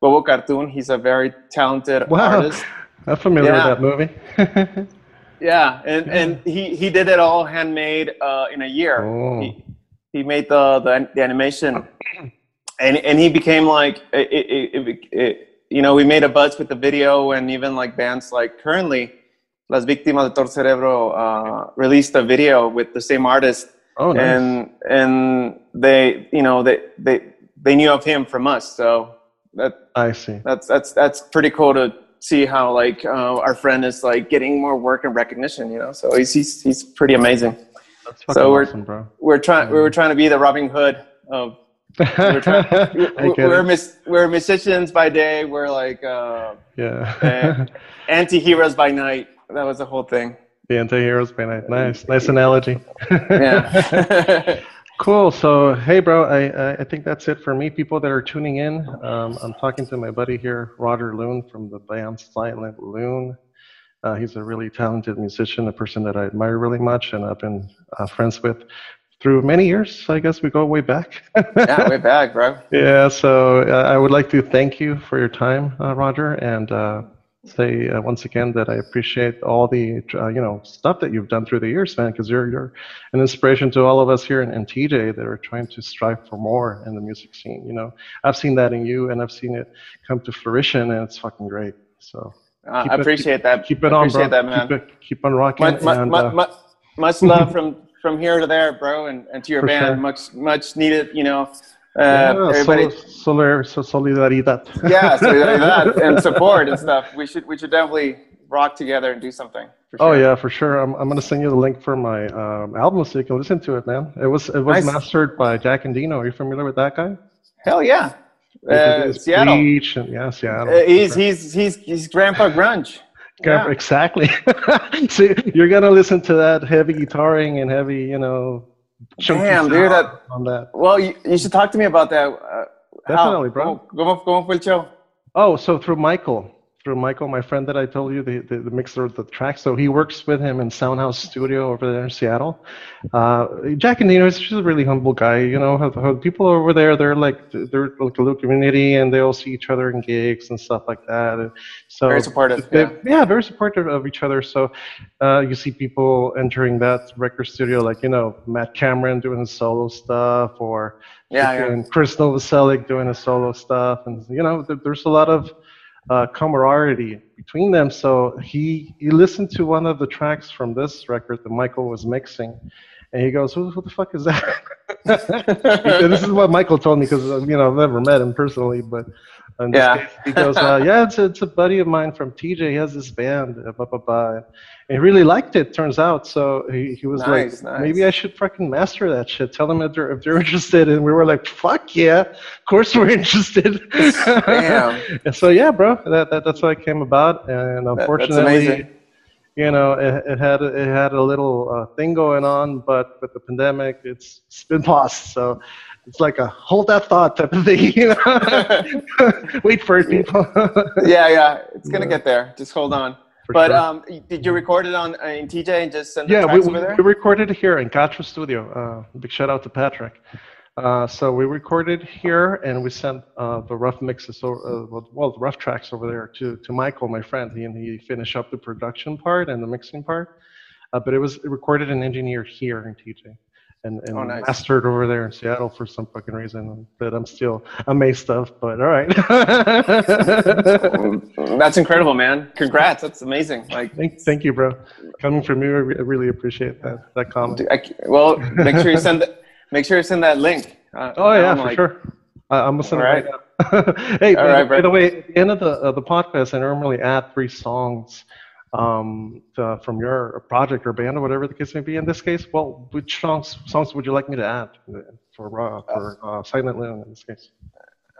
Bobo Cartoon. He's a very talented Wow. artist. I'm familiar Yeah. with that movie. <laughs> Yeah, and and he he did it all handmade uh, in a year. Oh. He, he made the, the the animation, <clears throat> and and he became like it, it, it, it, you know we made a buzz with the video and even like bands like currently Las Víctimas del Doctor Cerebro uh, released a video with the same artist oh, nice. and and they you know they they they knew of him from us so that I see. that's that's that's pretty cool to see how like uh, our friend is like getting more work and recognition you know so he's he's, he's pretty amazing That's fucking we're- awesome, bro. we're trying we were trying to be the Robin Hood of we're trying, <laughs> get we're mis- we're musicians by day we're like uh, Yeah. anti-heroes by night that was the whole thing the anti-heroes by night. Nice. Nice analogy. yeah <laughs> <laughs> Cool. So, hey, bro, I, I think that's it for me. People that are tuning in, um, I'm talking to my buddy here, Roger Loon from the band Silent Loon. Uh, he's a really talented musician, a person that I admire really much, and I've been uh, friends with through many years. I guess we go way back. yeah way back bro <laughs> yeah. So uh, I would like to thank you for your time, uh, Roger, and uh, say uh, once again that I appreciate all the uh, you know stuff that you've done through the years, man. Because you're you're an inspiration to all of us here in, in, TJ that are trying to strive for more in the music scene. You know, I've seen that in you, and I've seen it come to fruition, and it's fucking great. So uh, I appreciate it, that. Keep it on, bro. That, man. Keep, it, keep on rocking. Much, and, much, uh, much love from from here to there, bro, and, and to your <laughs> band. Sure. Much much needed. You know uh, yeah, everybody, sol, sol, solidaridad. yeah, solidaridad <laughs> and support and stuff. We should we should definitely rock together and do something. Oh, sure. Oh yeah, for sure. I'm I'm gonna send you the link for my um, album so you can listen to it, man. It was it was nice. mastered by Jack Endino. Are you familiar with that guy? Hell yeah. Uh, Seattle. And, yeah, Seattle. Uh, he's, he's he's he's Grandpa Grunge. <laughs> Yeah. Exactly. <laughs> so you're gonna listen to that heavy guitaring and heavy, you know, Damn, dude. That, on that. Well, you, you should talk to me about that. Uh, Definitely, how? bro. ¿Cómo, ¿Cómo fue el show? Oh, so through Michael through Michael, my friend that I told you, the, the, the, mixer of the track. So he works with him in Soundhouse Studio over there in Seattle. Uh, Jack Endino is just a really humble guy. You know, how, how people over there, they're like, they're like a little community and they all see each other in gigs and stuff like that. So very supportive. They, yeah. yeah. very supportive of each other. So uh, you see people entering that record studio, like, you know, Matt Cameron doing his solo stuff or yeah, yeah. Krist Novoselic doing his solo stuff. And, you know, there, there's a lot of, uh, camaraderie between them. So he he listened to one of the tracks from this record that Michael was mixing, and he goes, "Who, who the fuck is that?" <laughs> this is what Michael told me because you know I've never met him personally, but yeah. Case, he goes, uh, <laughs> "Yeah, it's a, it's a buddy of mine from TJ. He has this band, uh, blah blah blah." he really liked it. Turns out, so he, he was nice, like, nice. maybe I should fucking master that shit. Tell them if they're if they're <laughs> interested, and we were like, fuck yeah, of course we're <laughs> interested. Damn. and so yeah, bro, that, that that's what it came about, and unfortunately. you know, it, it, had it had a little uh, thing going on, but with the pandemic, it's, it's been lost. So it's like a hold that thought type of thing. <laughs> You know, <laughs> wait for it, people. yeah, yeah, it's gonna yeah. get there. Just hold on but sure. um, did you record it on uh, in TJ and just send yeah, we, over there? we recorded it here in Gatra Studio. Uh, big shout out to Patrick. Uh, so we recorded here and we sent uh, the rough mixes, or, uh, well, the rough tracks over there to, to Michael, my friend. He, and he finished up the production part and the mixing part. Uh, but it was recorded and engineered here in TJ and, and oh, nice. mastered over there in Seattle for some fucking reason that I'm still amazed of. But all right. <laughs> That's incredible, man. Congrats. That's amazing. Like, thank, thank you, bro. Coming from you, I really appreciate that that comment. I, well, make sure you send that. Make sure you send that link. Uh, oh yeah, for like, sure. I, I'm gonna send it right, right now. <laughs> hey, by, right, by the way, at the end of the uh, the podcast, I normally add three songs um, to, from your project or band or whatever the case may be. In this case, well, which songs songs would you like me to add for uh, for uh, Silent Loon in this case?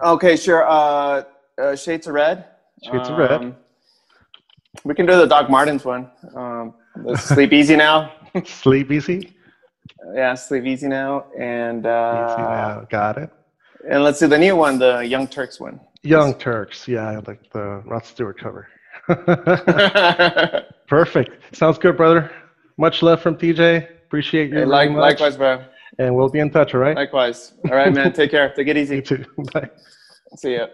Okay, sure. Uh, uh Shades of Red. Shades um, of Red. Um, we can do the Doc Martens one. Um, Sleep Easy Now. <laughs> <laughs> Sleep Easy. Yeah, Sleep Easy Now, and uh, Easy now. got it. And let's do the new one, the Young Turks one. Young Turks, yeah, I like the Rod Stewart cover. <laughs> Perfect. Sounds good, brother. Much love from TJ. Appreciate you. Hey, like, likewise, bro. And we'll be in touch, all right? Likewise. All right, man. Take care. Take it easy. <laughs> You too. Bye. See ya.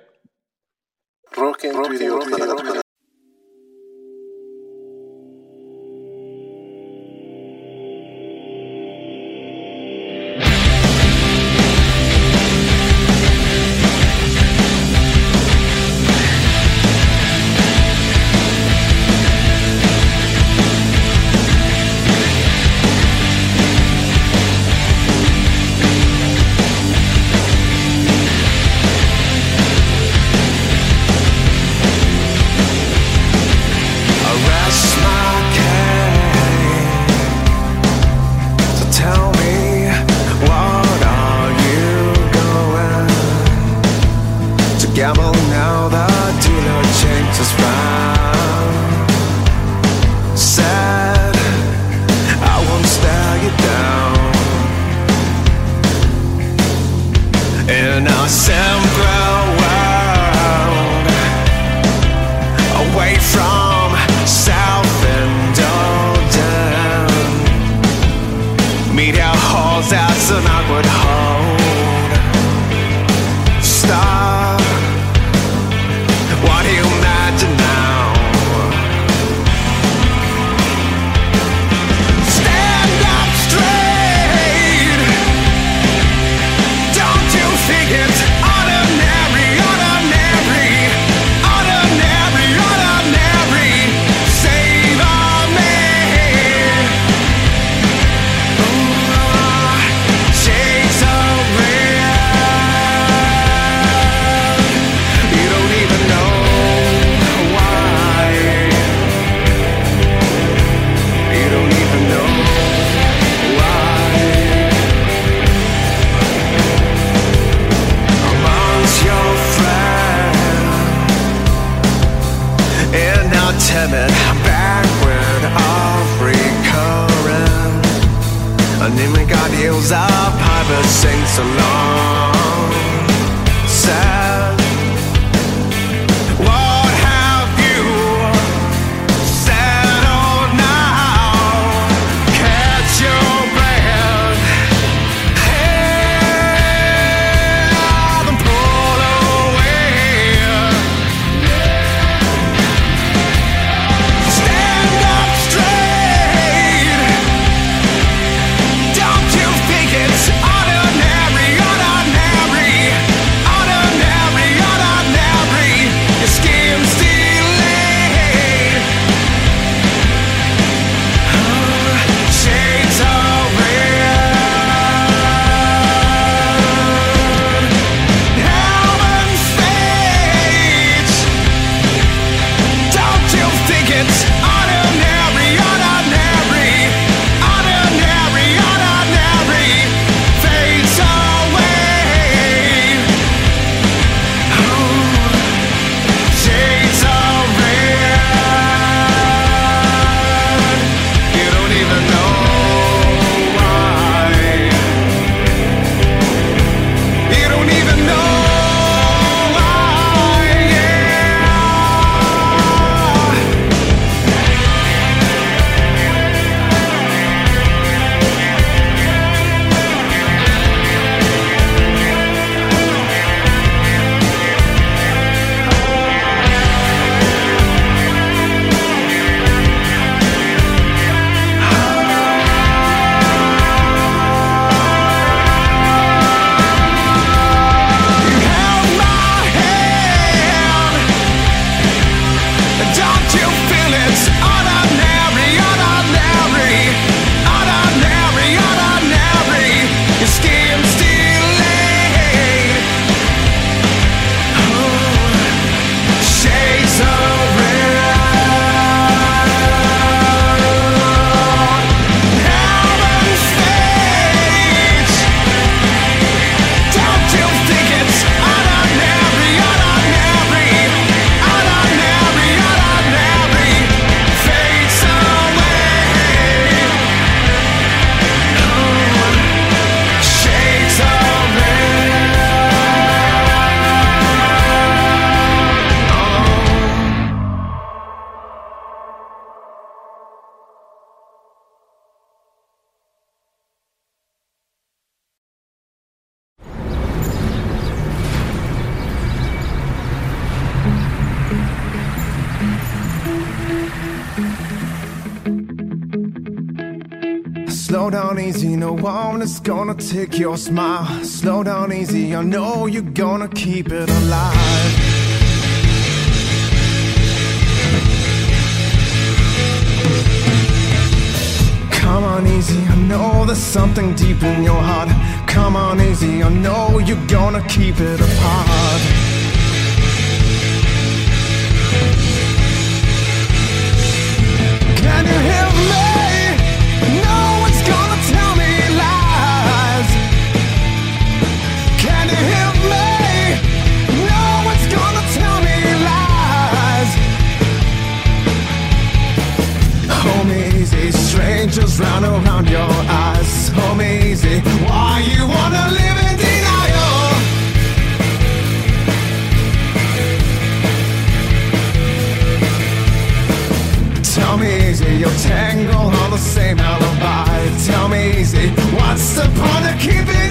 take your smile. Slow down easy, I know you're gonna keep it alive. Come on easy, I know there's something deep in your heart. Come on easy, I know you're gonna keep it apart. just round around your eyes. So easy. Why you wanna live in denial? Tell me easy, you're tangled on the same alibi. Tell me easy, what's the point of keeping?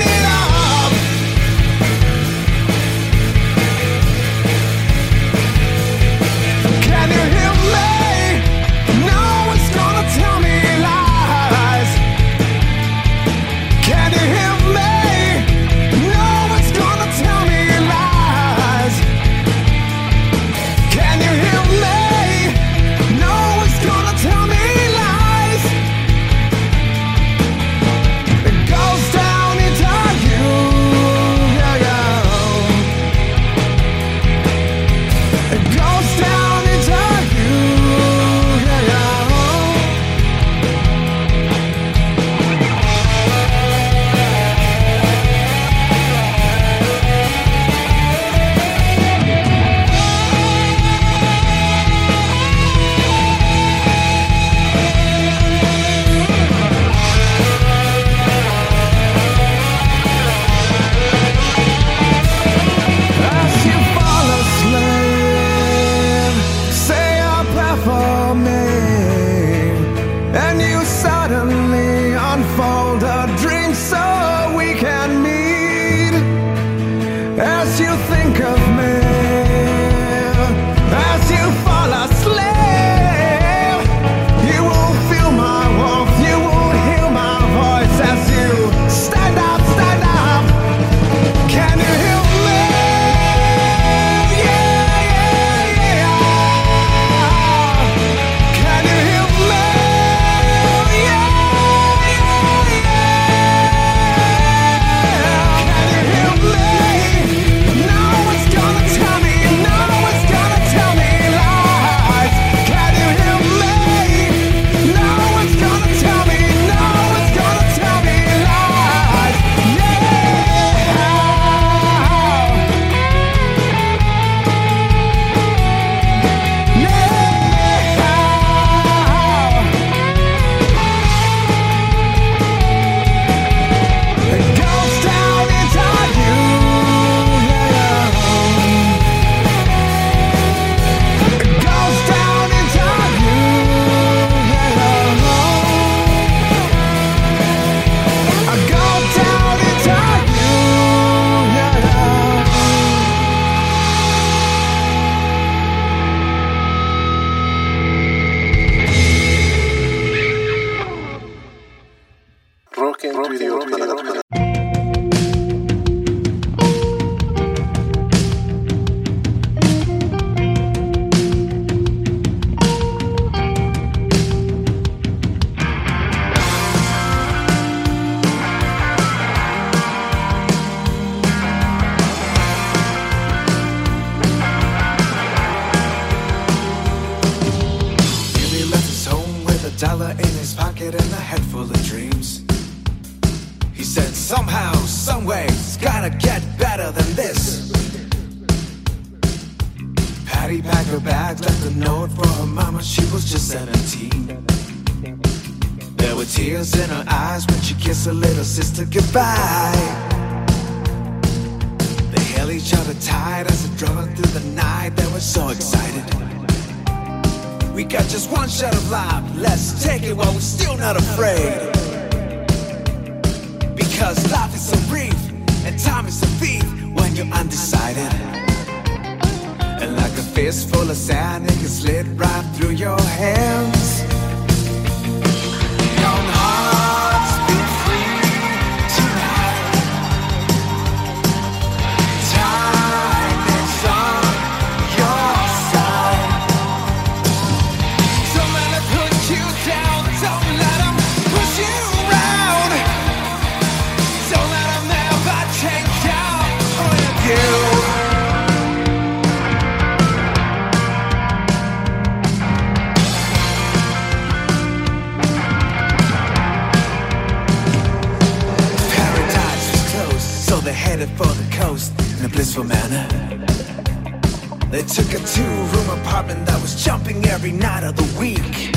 They took a two room apartment that was jumping every night of the week.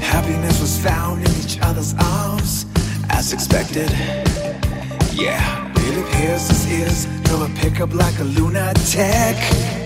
Happiness was found in each other's arms, as expected. Yeah, Billy Pierce's ears drove a pickup like a lunatic.